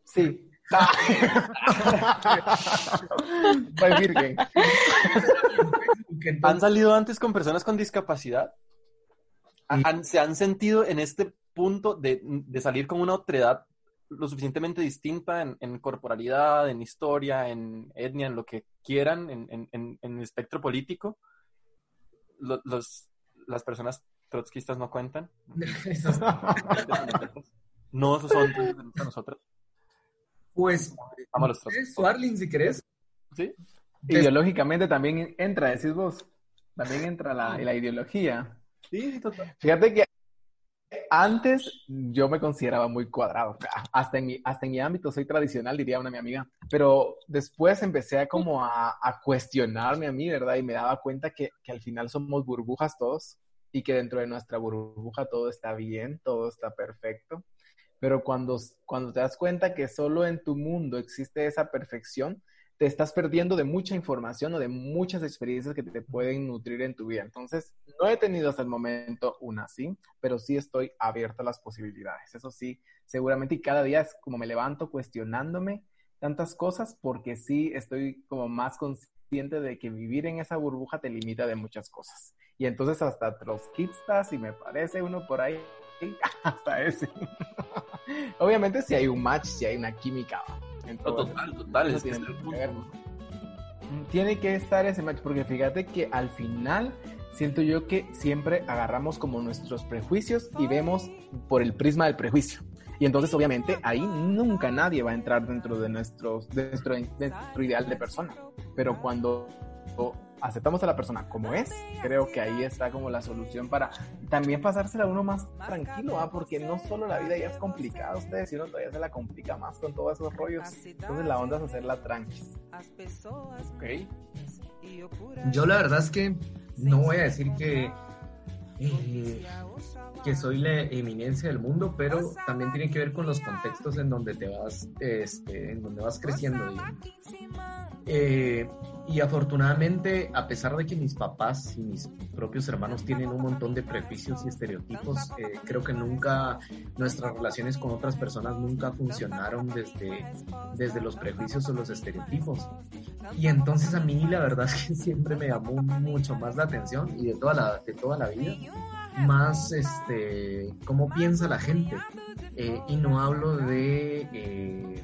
Sí. virgen. ¿Han salido antes con personas con discapacidad? ¿Se han sentido en este punto de, de salir con una otredad lo suficientemente distinta en, corporalidad, en historia, en etnia, en lo que quieran, en, en, en el espectro político, los, las personas trotskistas no cuentan. no, esos son nosotros. Pues, Vamos Arlin, si querés. Sí. Ideológicamente también entra, decís vos, también entra la, la ideología. Sí, total. Fíjate que antes yo me consideraba muy cuadrado. Hasta en, mi, hasta en mi ámbito soy tradicional, diría una mi amiga. Pero después empecé a como a, cuestionarme a mí, ¿verdad? Y me daba cuenta que, que, al final somos burbujas todos y que dentro de nuestra burbuja todo está bien, todo está perfecto. Pero cuando, cuando te das cuenta que solo en tu mundo existe esa perfección, te estás perdiendo de mucha información o de muchas experiencias que te pueden nutrir en tu vida. Entonces, no he tenido hasta el momento una así, pero sí estoy abierto a las posibilidades. Eso sí, seguramente y cada día es como me levanto cuestionándome tantas cosas porque sí estoy como más consciente de que vivir en esa burbuja te limita de muchas cosas. Y entonces hasta trotskistas, y me parece uno por ahí, hasta ese. Obviamente si hay un match, si hay una química total, total. tiene que estar ese match, porque fíjate que al final siento yo que siempre agarramos como nuestros prejuicios y vemos por el prisma del prejuicio. Y entonces, obviamente, ahí nunca nadie va a entrar dentro de, nuestros, de nuestro, de nuestro ideal de persona. Pero cuando aceptamos a la persona como es, creo que ahí está como la solución para también pasársela a uno más tranquilo, ¿ah? porque no solo la vida ya es complicada, ustedes, sino todavía se la complica más con todos esos rollos. Entonces la onda es hacerla tranqui. Ok. Yo la verdad es que no voy a decir que eh, que soy la eminencia del mundo, pero también tiene que ver con los contextos en donde te vas, este, en donde vas creciendo. Eh, y afortunadamente, a pesar de que mis papás y mis propios hermanos tienen un montón de prejuicios y estereotipos, eh, creo que nunca nuestras relaciones con otras personas nunca funcionaron desde, desde los prejuicios o los estereotipos. Y entonces a mí la verdad es que siempre me llamó mucho más la atención y de toda la, de toda la vida más este, cómo piensa la gente. Eh, y no hablo de, eh,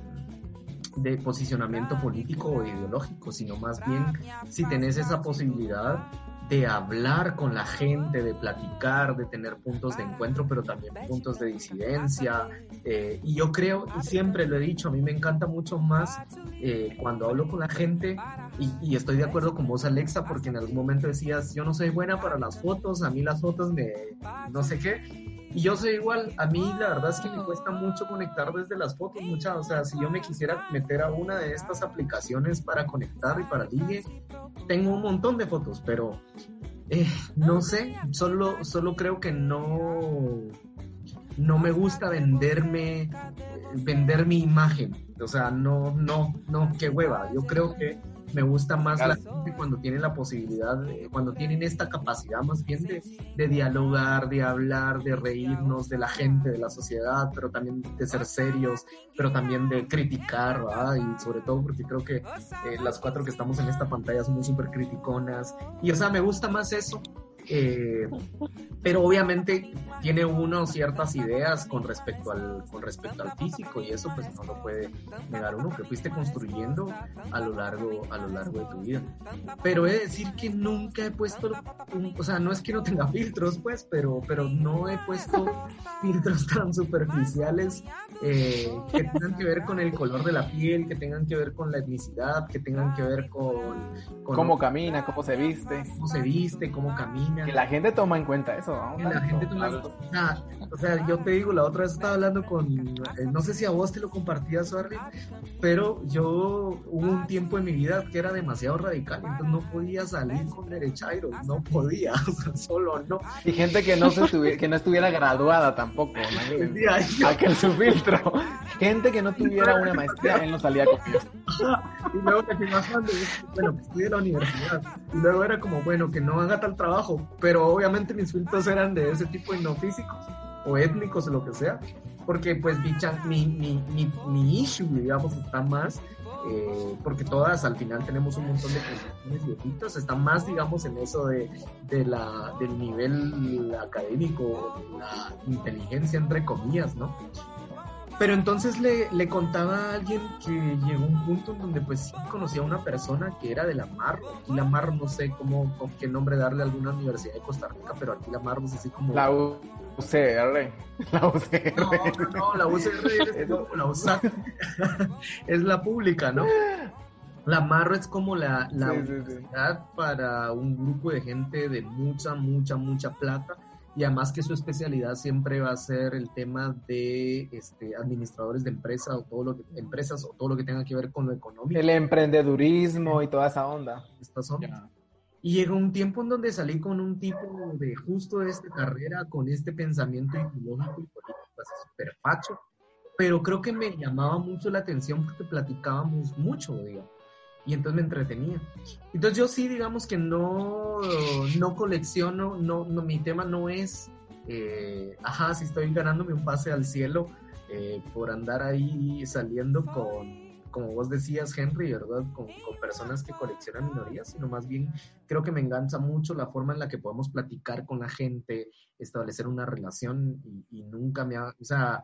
de posicionamiento político o ideológico, sino más bien si tenés esa posibilidad de hablar con la gente, de platicar, de tener puntos de encuentro, pero también puntos de disidencia. Eh, y yo creo, y siempre lo he dicho, a mí me encanta mucho más eh, cuando hablo con la gente, y, y, estoy de acuerdo con vos, Alexa, porque en algún momento decías, yo no soy buena para las fotos, a mí las fotos me, no sé qué, Y yo soy igual, a mí la verdad es que me cuesta mucho conectar desde las fotos, mucha, o sea, si yo me quisiera meter a una de estas aplicaciones para conectar y para ligue, tengo un montón de fotos, pero eh, no sé, solo, solo creo que no, no me gusta venderme, vender mi imagen, o sea, no, no, no, qué hueva, yo creo que me gusta más la gente cuando tienen la posibilidad, cuando tienen esta capacidad más bien de, de, dialogar, de hablar, de reírnos de la gente, de la sociedad, pero también de ser serios, pero también de criticar, ¿verdad? Y sobre todo porque creo que eh, las cuatro que estamos en esta pantalla somos súper criticonas. Y o sea, me gusta más eso eh, pero obviamente tiene uno ciertas ideas con respecto al con respecto al físico y eso pues no lo puede negar uno que fuiste construyendo a lo largo a lo largo de tu vida. Pero he de decir que nunca he puesto o sea no es que no tenga filtros pues pero pero no he puesto filtros tan superficiales eh, que tengan que ver con el color de la piel que tengan que ver con la etnicidad que tengan que ver con, con cómo camina cómo se viste. cómo se viste cómo camina que la gente toma en cuenta eso, ¿no? Que la gente toma en cuenta. O sea, yo te digo, la otra vez estaba hablando con, eh, no sé si a vos te lo compartías, Suarly, pero yo hubo un tiempo en mi vida que era demasiado radical, entonces no podía salir con derechairos, no podía, o sea, solo no. Y gente que no, se estuviera, que no estuviera graduada tampoco, ¿no? Aquel su filtro. Gente que no tuviera una maestría, él no salía con. Y luego que más grande, bueno, que estudie en la universidad. Y luego era como, bueno, que no haga tal trabajo, pero obviamente mis filtros eran de ese tipo y no físicos o étnicos o lo que sea, porque pues mi, mi, mi, mi issue, digamos, está más, eh, porque todas al final tenemos un montón de condiciones viejitos, está más, digamos, en eso de, de la, del nivel académico, la inteligencia, entre comillas, ¿no? Pero entonces le, le, contaba a alguien que llegó un punto en donde pues sí conocía a una persona que era de la Mar. y la Mar no sé cómo, con qué nombre darle a alguna universidad de Costa Rica, pero aquí la Mar es así como... La UCR. La UCR. No, no, la UCR es como la USAC. es la pública, ¿no? La Marro es como la, la universidad para un grupo de gente de mucha, mucha, mucha plata y además que su especialidad siempre va a ser el tema de este, administradores de empresas o todo lo que, empresas o todo lo que tenga que ver con lo económico. El emprendedurismo y toda esa onda. Estas Y llegó un tiempo en donde salí con un tipo de justo de esta carrera, con este pensamiento ideológico y político así súper facho, pero creo que me llamaba mucho la atención porque platicábamos mucho, digamos y entonces me entretenía. Entonces yo sí, digamos que no, no colecciono, no, no, mi tema no es, eh, ajá, si estoy ganándome un pase al cielo eh, por andar ahí saliendo con, como vos decías, Henry, ¿verdad? Con, con, personas que coleccionan minorías, sino más bien creo que me engancha mucho la forma en la que podemos platicar con la gente, establecer una relación y, y nunca me ha, o sea,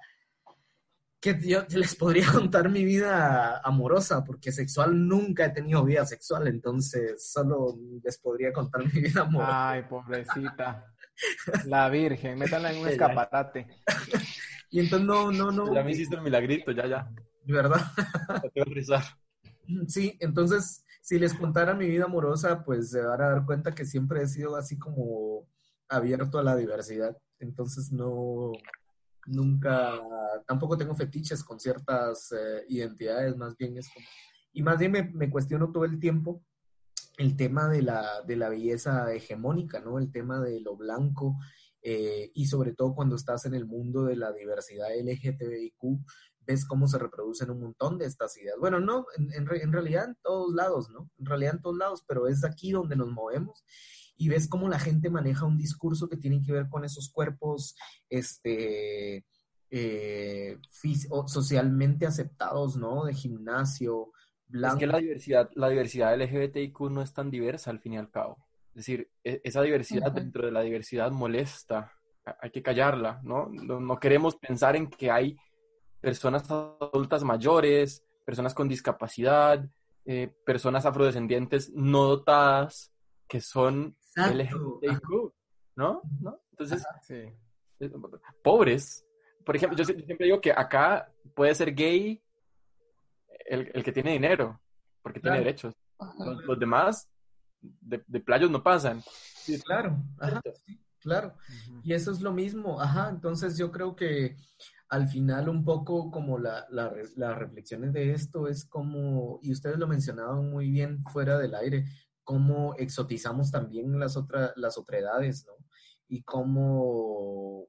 que yo les podría contar mi vida amorosa, porque sexual nunca he tenido vida sexual, entonces solo les podría contar mi vida amorosa. Ay, pobrecita. La Virgen, métala en un escaparate. y entonces no, no, no. Ya me hiciste el milagrito, ya, ya. ¿Verdad? Te voy a rezar. Sí, entonces, si les contara mi vida amorosa, pues se van a dar cuenta que siempre he sido así como abierto a la diversidad. Entonces no, nunca, tampoco tengo fetiches con ciertas eh, identidades, más bien es como, y más bien me, me, cuestiono todo el tiempo el tema de la, de la belleza hegemónica, ¿no? El tema de lo blanco eh, y sobre todo cuando estás en el mundo de la diversidad LGTBIQ, ves cómo se reproducen un montón de estas ideas. Bueno, no, en, en, en realidad en todos lados, ¿no? En realidad en todos lados, pero es aquí donde nos movemos y ves cómo la gente maneja un discurso que tiene que ver con esos cuerpos este, eh, socialmente aceptados, ¿no? De gimnasio, blanco. Es que la diversidad, la diversidad LGBTIQ no es tan diversa al fin y al cabo. Es decir, e, esa diversidad dentro de la diversidad molesta, hay que callarla, ¿no? ¿no? queremos pensar en que hay personas adultas mayores, personas con discapacidad, eh, personas afrodescendientes no dotadas, que son LGBTIQ, ¿no? ¿no? Entonces, pobres. Por ejemplo, yo siempre digo que acá puede ser gay el, el que tiene dinero, porque tiene derechos. Los, demás de, de, playos no pasan. Sí, claro. claro. Y eso es lo mismo, ajá, entonces yo creo que al final un poco como la, la, las reflexiones de esto es como, y ustedes lo mencionaban muy bien fuera del aire, cómo exotizamos también las, otras las otredades, ¿no? Y cómo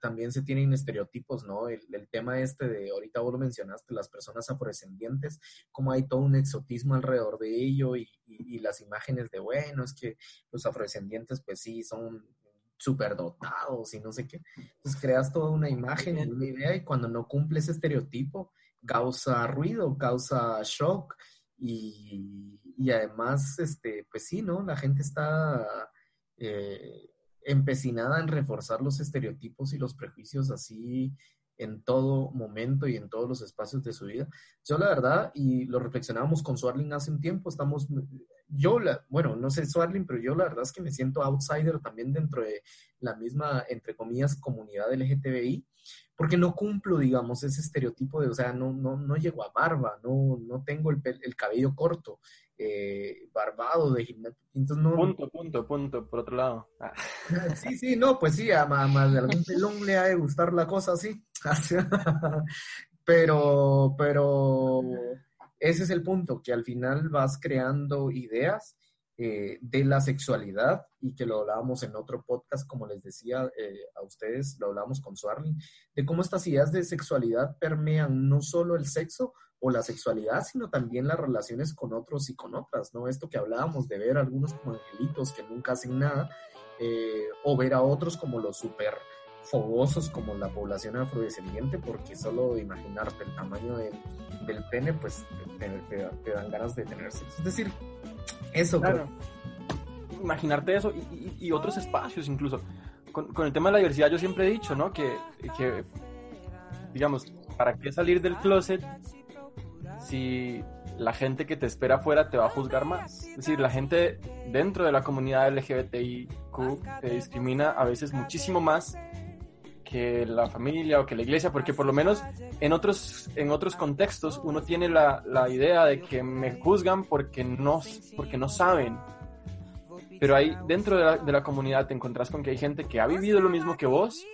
también se tienen estereotipos, ¿no? El, tema este de, ahorita vos lo mencionaste, las personas afrodescendientes, cómo hay todo un exotismo alrededor de ello y, y, las imágenes de, bueno, es que los afrodescendientes pues sí, son superdotados y no sé qué. Entonces creas toda una imagen una idea y cuando no cumple ese estereotipo causa ruido, causa shock y, y además, este, pues sí, ¿no? La gente está eh, empecinada en reforzar los estereotipos y los prejuicios así en todo momento y en todos los espacios de su vida. Yo la verdad, y lo reflexionábamos con Swarling hace un tiempo, estamos, yo, la, bueno, no sé Swarling, pero yo la verdad es que me siento outsider también dentro de la misma, entre comillas, comunidad LGTBI, porque no cumplo, digamos, ese estereotipo de, o sea, no, no, no llego a barba, no, no tengo el, el cabello corto, eh, barbado de gimnasio. no... Punto, punto, punto, por otro lado. Ah. Sí, sí, no, pues sí, a más de algún pelón le ha de gustar la cosa así. pero, pero ese es el punto, que al final vas creando ideas eh, de la sexualidad y que lo hablábamos en otro podcast, como les decía eh, a ustedes, lo hablábamos con Swarling, de cómo estas ideas de sexualidad permean no solo el sexo o la sexualidad, sino también las relaciones con otros y con otras, ¿no? Esto que hablábamos de ver a algunos como angelitos que nunca hacen nada, eh, o ver a otros como los super fogosos como la población afrodescendiente, porque solo imaginarte el tamaño del pene, pues te, dan ganas de tener sexo. Es decir, eso, claro. Imaginarte eso y, otros espacios incluso. Con, el tema de la diversidad yo siempre he dicho, ¿no? Que, digamos, ¿para qué salir del closet si la gente que te espera afuera te va a juzgar más? Es decir, la gente dentro de la comunidad LGBTIQ te discrimina a veces muchísimo más que la familia o que la iglesia, porque por lo menos en otros, en otros contextos uno tiene la, la idea de que me juzgan porque no, porque no saben. Pero ahí dentro de la, de la comunidad te encontrás con que hay gente que ha vivido lo mismo que vos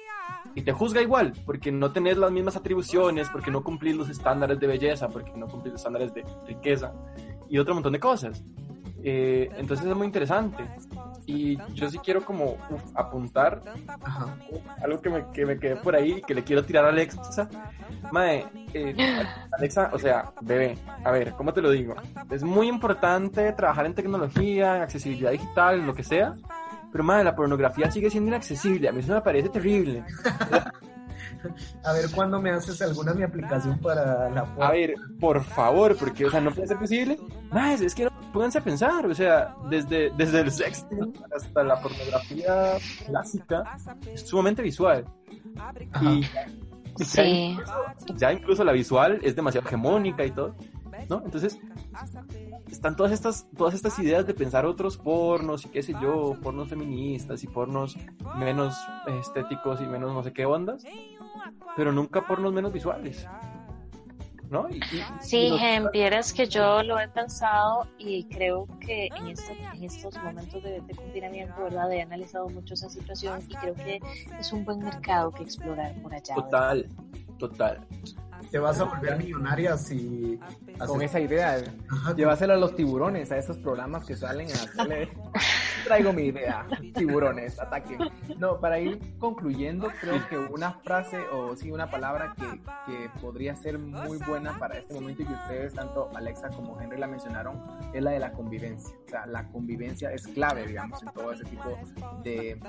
y te juzga igual, porque no tenés las mismas atribuciones, porque no cumplís los estándares de belleza, porque no cumplís los estándares de riqueza y otro montón de cosas. Eh, entonces es muy interesante. Y yo sí quiero como apuntar algo que me, que me quedé por ahí que le quiero tirar a Alexa. Mae, eh, Alexa, o sea, bebé, a ver, ¿cómo te lo digo? Es muy importante trabajar en tecnología, en accesibilidad digital, en lo que sea. Pero, madre, la pornografía sigue siendo inaccesible. A mí eso me parece terrible. A ver, ¿cuándo me haces alguna mi aplicación para la A ver, por favor, porque, o sea, no puede ser posible. Más, es que no, pónganse a pensar, o sea, desde, desde el sexting hasta la pornografía clásica, es sumamente visual. Y sí. ya, incluso, la visual es demasiado hegemónica y todo, ¿no? Entonces, están todas estas, todas estas ideas de pensar otros pornos y qué sé yo, pornos feministas y pornos menos estéticos y menos no sé qué ondas, pero nunca pornos menos visuales. ¿No? sí, los... que yo lo he pensado y creo que en, este, en estos momentos de, de, confinamiento, ¿verdad? He analizado mucho esa situación y creo que es un buen mercado que explorar por allá. Total, total te vas a volver millonaria si... Con esa idea, lleváselo a los tiburones, a esos programas que salen a hacerle... Traigo mi idea, tiburones, ataquen. No, para ir concluyendo, creo que una frase o sí, una palabra que, que podría ser muy buena para este momento y que ustedes, tanto Alexa como Henry la mencionaron, es la de la convivencia. O sea, la convivencia es clave, digamos, en todo ese tipo de,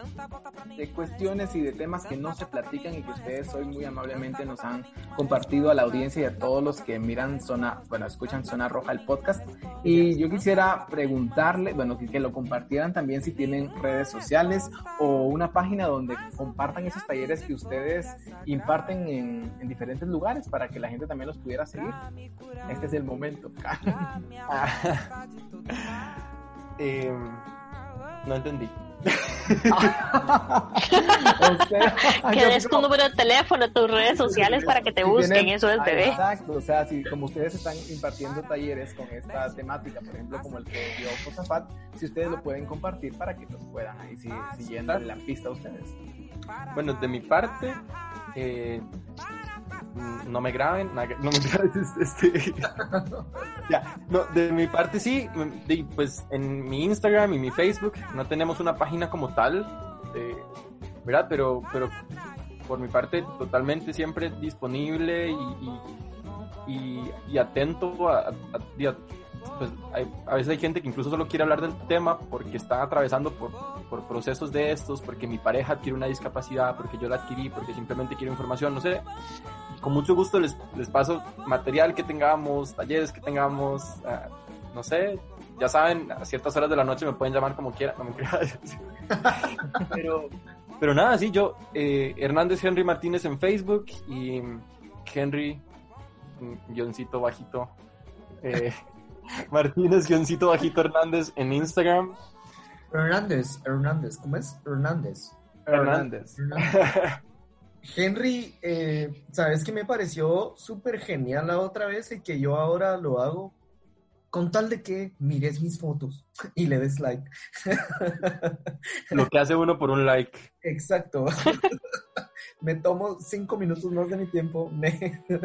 de cuestiones y de temas que no se platican y que ustedes hoy muy amablemente nos han compartido a la audiencia y a todos los que miran Zona, bueno, escuchan Zona Roja el podcast. Y yo quisiera preguntarle, bueno, que, que lo compartieran también si tienen redes sociales o una página donde compartan esos talleres que ustedes imparten en, en diferentes lugares para que la gente también los pudiera seguir. Este es el momento. eh, no entendí. Que des tu número de teléfono, tus redes sociales para que te busquen, eso es bebé. Exacto, o sea, si como ustedes están impartiendo talleres con esta temática, por ejemplo, como el que dio Josafat, si ustedes lo pueden compartir para que los puedan ahí siguiendo la pista a ustedes. Bueno, de mi parte, eh, no me graben, no me graben, este, ya, no, de mi parte sí, pues en mi Instagram y mi Facebook no tenemos una página como tal, ¿verdad? Pero, pero por mi parte totalmente siempre disponible y, y, atento a, pues a veces hay gente que incluso solo quiere hablar del tema porque está atravesando por, por, procesos de estos, porque mi pareja adquiere una discapacidad, porque yo la adquirí, porque simplemente quiero información, no sé con mucho gusto les, les paso material que tengamos, talleres que tengamos, ah, no sé, ya saben, a ciertas horas de la noche me pueden llamar como quieran, no me creas. pero, pero nada, sí, yo, eh, Hernández Henry Martínez en Facebook y Henry, guioncito bajito, eh, Martínez, guioncito bajito Hernández en Instagram. Hernández, Hernández, ¿cómo es? Hernández. Hernández. Hernández. Henry, eh, ¿sabes qué me pareció súper genial la otra vez y que yo ahora lo hago? Con tal de que mires mis fotos y le des like. Lo que hace uno por un like. Exacto. me tomo cinco minutos más de mi tiempo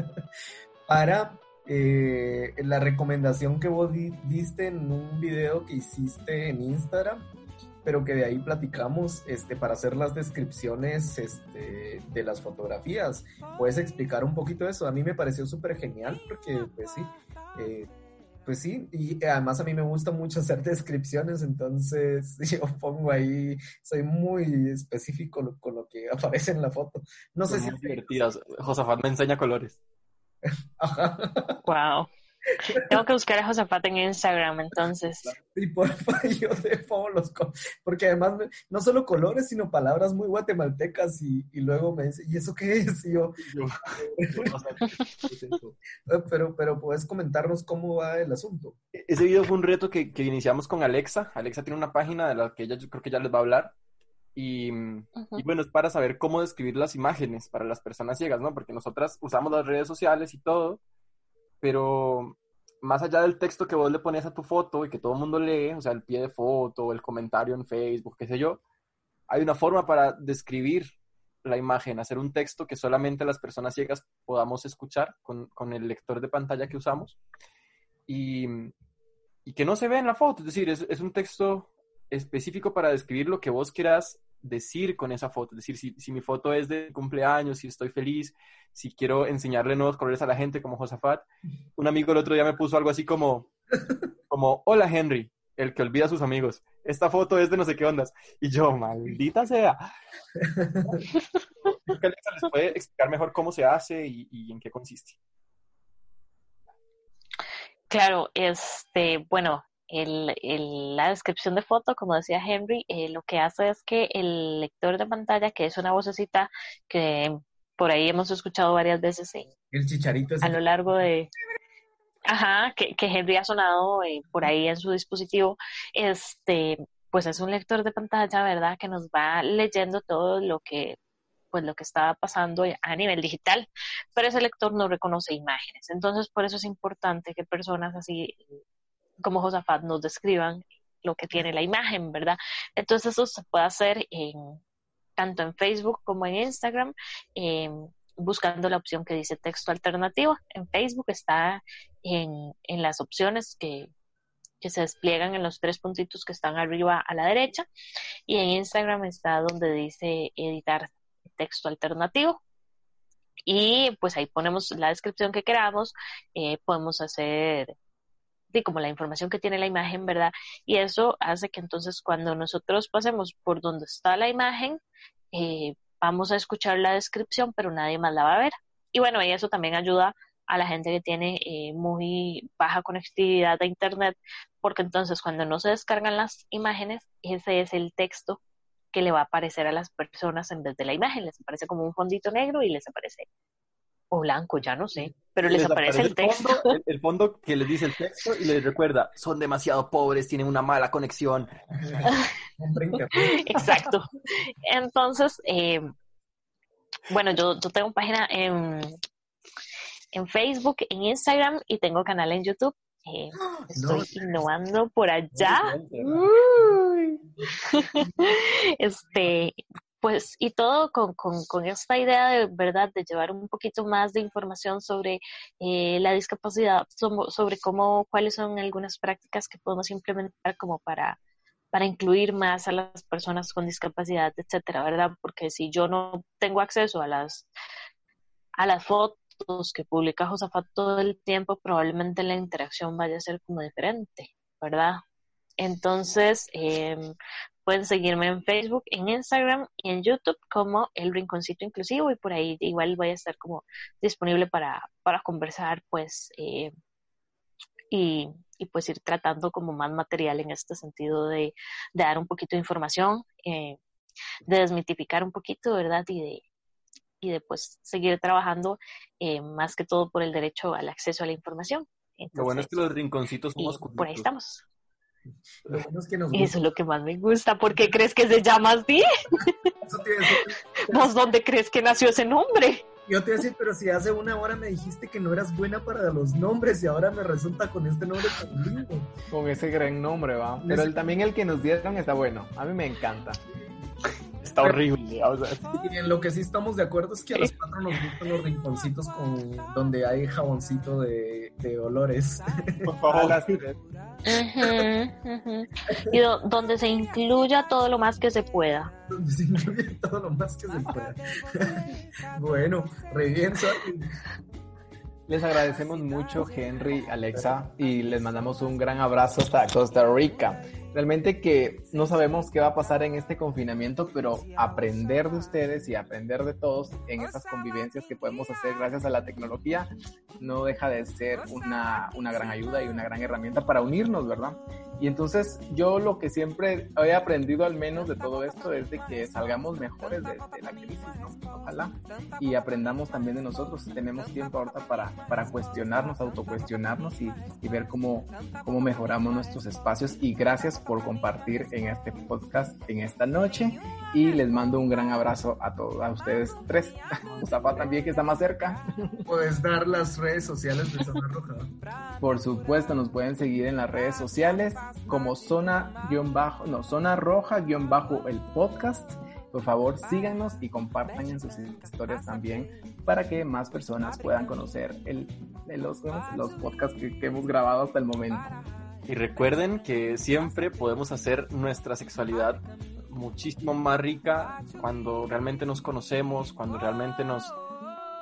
para eh, la recomendación que vos diste en un video que hiciste en Instagram pero que de ahí platicamos este, para hacer las descripciones este, de las fotografías. ¿Puedes explicar un poquito eso? A mí me pareció súper genial porque, pues sí, eh, pues sí, y además a mí me gusta mucho hacer descripciones, entonces yo pongo ahí, soy muy específico con lo que aparece en la foto. No sé si... divertidas. Josafat me enseña colores. Ajá. Wow. Tengo que buscar a Josafat en Instagram, entonces. Sí, porfa, yo de los porque además no solo colores, sino palabras muy guatemaltecas y, y luego me dice, ¿y eso qué es? Y yo, pero, pero puedes comentarnos cómo va el asunto. Ese video fue un reto que, que iniciamos con Alexa. Alexa tiene una página de la que ella yo creo que ya les va a hablar. Y, y, bueno, es para saber cómo describir las imágenes para las personas ciegas, ¿no? Porque nosotras usamos las redes sociales y todo, pero más allá del texto que vos le pones a tu foto y que todo el mundo lee, o sea, el pie de foto, el comentario en Facebook, qué sé yo, hay una forma para describir la imagen, hacer un texto que solamente las personas ciegas podamos escuchar con, con el lector de pantalla que usamos y, y, que no se ve en la foto, es decir, es, es un texto específico para describir lo que vos quieras decir con esa foto. Es decir, si, si, mi foto es de cumpleaños, si estoy feliz, si quiero enseñarle nuevos colores a la gente como Josafat. Un amigo el otro día me puso algo así como, como, hola Henry, el que olvida a sus amigos. Esta foto es de no sé qué ondas. Y yo, maldita sea. Les puede explicar mejor cómo se hace y, y en qué consiste. Claro, este, bueno, el, la descripción de foto, como decía Henry, eh, lo que hace es que el lector de pantalla, que es una vocecita que por ahí hemos escuchado varias veces el chicharito a lo largo de... Ajá, que, que Henry ha sonado eh, por ahí en su dispositivo, este, pues es un lector de pantalla, ¿verdad? Que nos va leyendo todo lo que pues lo que estaba pasando a nivel digital, pero ese lector no reconoce imágenes. Entonces, por eso es importante que personas así como Josafat nos describan lo que tiene la imagen, ¿verdad? Entonces eso se puede hacer en, tanto en Facebook como en Instagram, em, buscando la opción que dice texto alternativo. En Facebook está en, en las opciones que, que, se despliegan en los tres puntitos que están arriba a la derecha y en Instagram está donde dice editar texto alternativo. Y pues ahí ponemos la descripción que queramos, eh, podemos hacer como la información que tiene la imagen, ¿verdad? Y eso hace que entonces cuando nosotros pasemos por donde está la imagen, eh, vamos a escuchar la descripción, pero nadie más la va a ver. Y bueno, eso también ayuda a la gente que tiene eh, muy baja conectividad a Internet, porque entonces cuando no se descargan las imágenes, ese es el texto que le va a aparecer a las personas en vez de la imagen. Les aparece como un fondito negro y les aparece o blanco, ya no sé. Pero les, aparece, el texto. Fondo, el, fondo que les dice el texto y les recuerda, son demasiado pobres, tienen una mala conexión. Exacto. Entonces, eh, bueno, yo, yo tengo página en, en Facebook, en Instagram y tengo canal en YouTube. Eh, estoy innovando por allá. este, pues, y todo con, con, con, esta idea de verdad de llevar un poquito más de información sobre eh, la discapacidad, sobre cómo, cuáles son algunas prácticas que podemos implementar como para, para incluir más a las personas con discapacidad, etcétera, ¿verdad? Porque si yo no tengo acceso a las a las fotos que publica Josafat todo el tiempo, probablemente la interacción vaya a ser como diferente, ¿verdad? Entonces, em, pueden seguirme en Facebook, en Instagram y en YouTube como El Rinconcito Inclusivo y por ahí igual voy a estar como disponible para, para conversar, pues, eh, y, y, pues ir tratando como más material en este sentido de, de dar un poquito de información, eh, de desmitificar un poquito, ¿verdad? Y de, y de pues, seguir trabajando eh, más que todo por el derecho al acceso a la información. lo bueno es que los rinconcitos somos Por ahí estamos. Lo bueno es que nos Eso es lo que más me gusta. ¿Por qué crees que se llama así? Eso te decir. ¿Vos dónde crees que nació ese nombre? Yo te iba a decir, pero si hace una hora me dijiste que no eras buena para los nombres y ahora me resulta con este nombre tan lindo. Con ese gran nombre, va. Pero el, también el que nos dieron está bueno. A mí me encanta. Está horrible. Y en lo que sí estamos de acuerdo es que a los cuatro nos gustan los rinconcitos con donde hay jaboncito de, de olores. Por favor. Y donde se incluya todo lo más que se pueda. Donde se incluya todo lo más que se pueda. bueno, re bien, les agradecemos mucho, Henry, Alexa, y les mandamos un gran abrazo hasta Costa Rica. Realmente que no sabemos qué va a pasar en este confinamiento, pero aprender de ustedes y aprender de todos en estas convivencias que podemos hacer gracias a la tecnología no deja de ser una, una gran ayuda y una gran herramienta para unirnos, ¿verdad? Y entonces yo lo que siempre he aprendido al menos de todo esto es de que salgamos mejores de, la crisis, ¿no? Ojalá. Y aprendamos también de nosotros. Tenemos tiempo ahorita para, para cuestionarnos, autocuestionarnos y, y ver cómo, cómo mejoramos nuestros espacios. Y gracias por compartir en este podcast en esta noche y les mando un gran abrazo a todos, a ustedes tres. Mustafa también que está más cerca. Puedes dar las redes sociales de Zona Roja. Por supuesto, nos pueden seguir en las redes sociales como zona-bajo, no, zona roja-bajo el podcast. Por favor, síganos y compartan en sus historias también para que más personas puedan conocer el, los, los podcasts que hemos grabado hasta el momento. Y recuerden que siempre podemos hacer nuestra sexualidad muchísimo más rica cuando realmente nos conocemos, cuando realmente nos,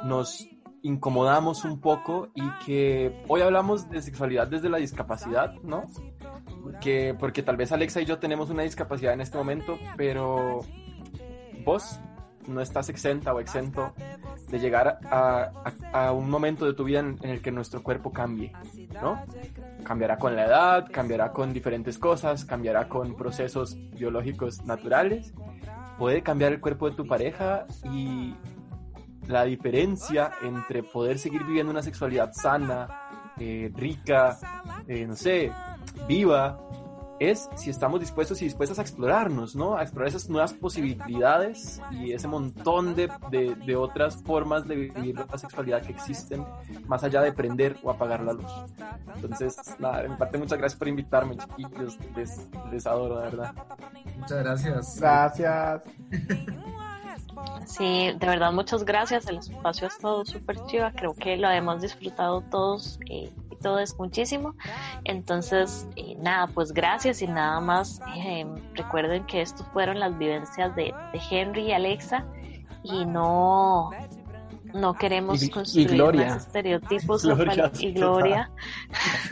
nos incomodamos un poco y que hoy hablamos de sexualidad desde la discapacidad, ¿no? Que, porque tal vez Alexa y yo tenemos una discapacidad en este momento, pero vos no estás exenta o exento de llegar a, a, un momento de tu vida en, el que nuestro cuerpo cambie, ¿no? Cambiará con la edad, cambiará con diferentes cosas, cambiará con procesos biológicos naturales, puede cambiar el cuerpo de tu pareja y la diferencia entre poder seguir viviendo una sexualidad sana, eh, rica, eh, no sé, viva, es si estamos dispuestos y dispuestas a explorarnos, ¿no? A explorar esas nuevas posibilidades y ese montón de, de, otras formas de vivir la sexualidad que existen, más allá de prender o apagar la luz. Entonces, nada, de mi parte, muchas gracias por invitarme, chiquillos. Les, les adoro, de verdad. Muchas gracias. Gracias. Sí, de verdad, muchas gracias. El espacio ha estado súper chiva. Creo que lo hemos disfrutado todos eh, y todos muchísimo. Entonces, eh, nada, pues gracias y nada más. Eh, recuerden que estos fueron las vivencias de, de Henry y Alexa y no, no queremos construir más estereotipos y gloria.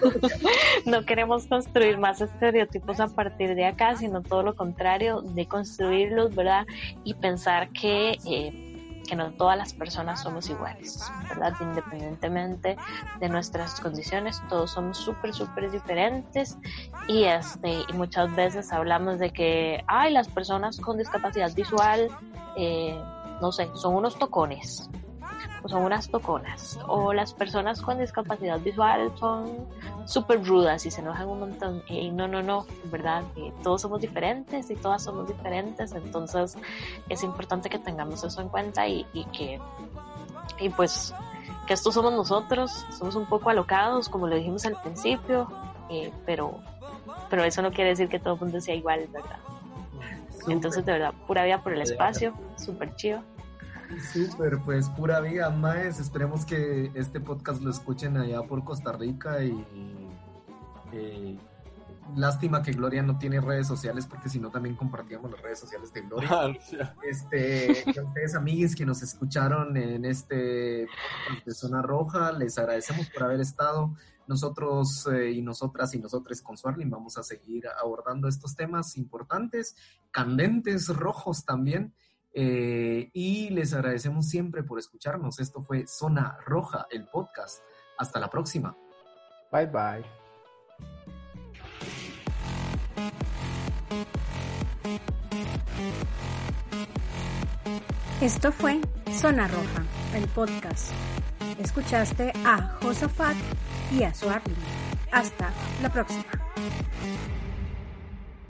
no queremos construir más estereotipos a partir de acá, sino todo lo contrario, de construirlos, ¿verdad? Y pensar que, eh, que no todas las personas somos iguales, ¿verdad? Independientemente de nuestras condiciones, todos somos súper, súper diferentes y, este, y muchas veces hablamos de que, ay, las personas con discapacidad visual, eh, no sé, son unos tocones son unas toconas, o las personas con discapacidad visual son súper rudas y se enojan un montón. Y no, no, no, ¿verdad? todos somos diferentes y todas somos diferentes, entonces es importante que tengamos eso en cuenta y, y que, y pues, que estos somos nosotros, somos un poco alocados, como lo dijimos al principio, eh, pero, pero eso no quiere decir que todo el mundo sea igual, ¿verdad? Entonces, de verdad, pura vida por el espacio, súper chido. Súper, pues pura vida, Maes. Esperemos que este podcast lo escuchen allá por Costa Rica y eh, lástima que Gloria no tiene redes sociales porque si no también compartíamos las redes sociales de Gloria. Ah, este, ustedes amigues que nos escucharon en este de Zona Roja, les agradecemos por haber estado. Nosotros eh, y nosotras y nosotros con Swarling vamos a seguir abordando estos temas importantes, candentes, rojos también. Eh, y les agradecemos siempre por escucharnos. Esto fue Zona Roja, el podcast. Hasta la próxima. Bye bye. Esto fue Zona Roja, el podcast. Escuchaste a Josafat y a Suarli. Hasta la próxima.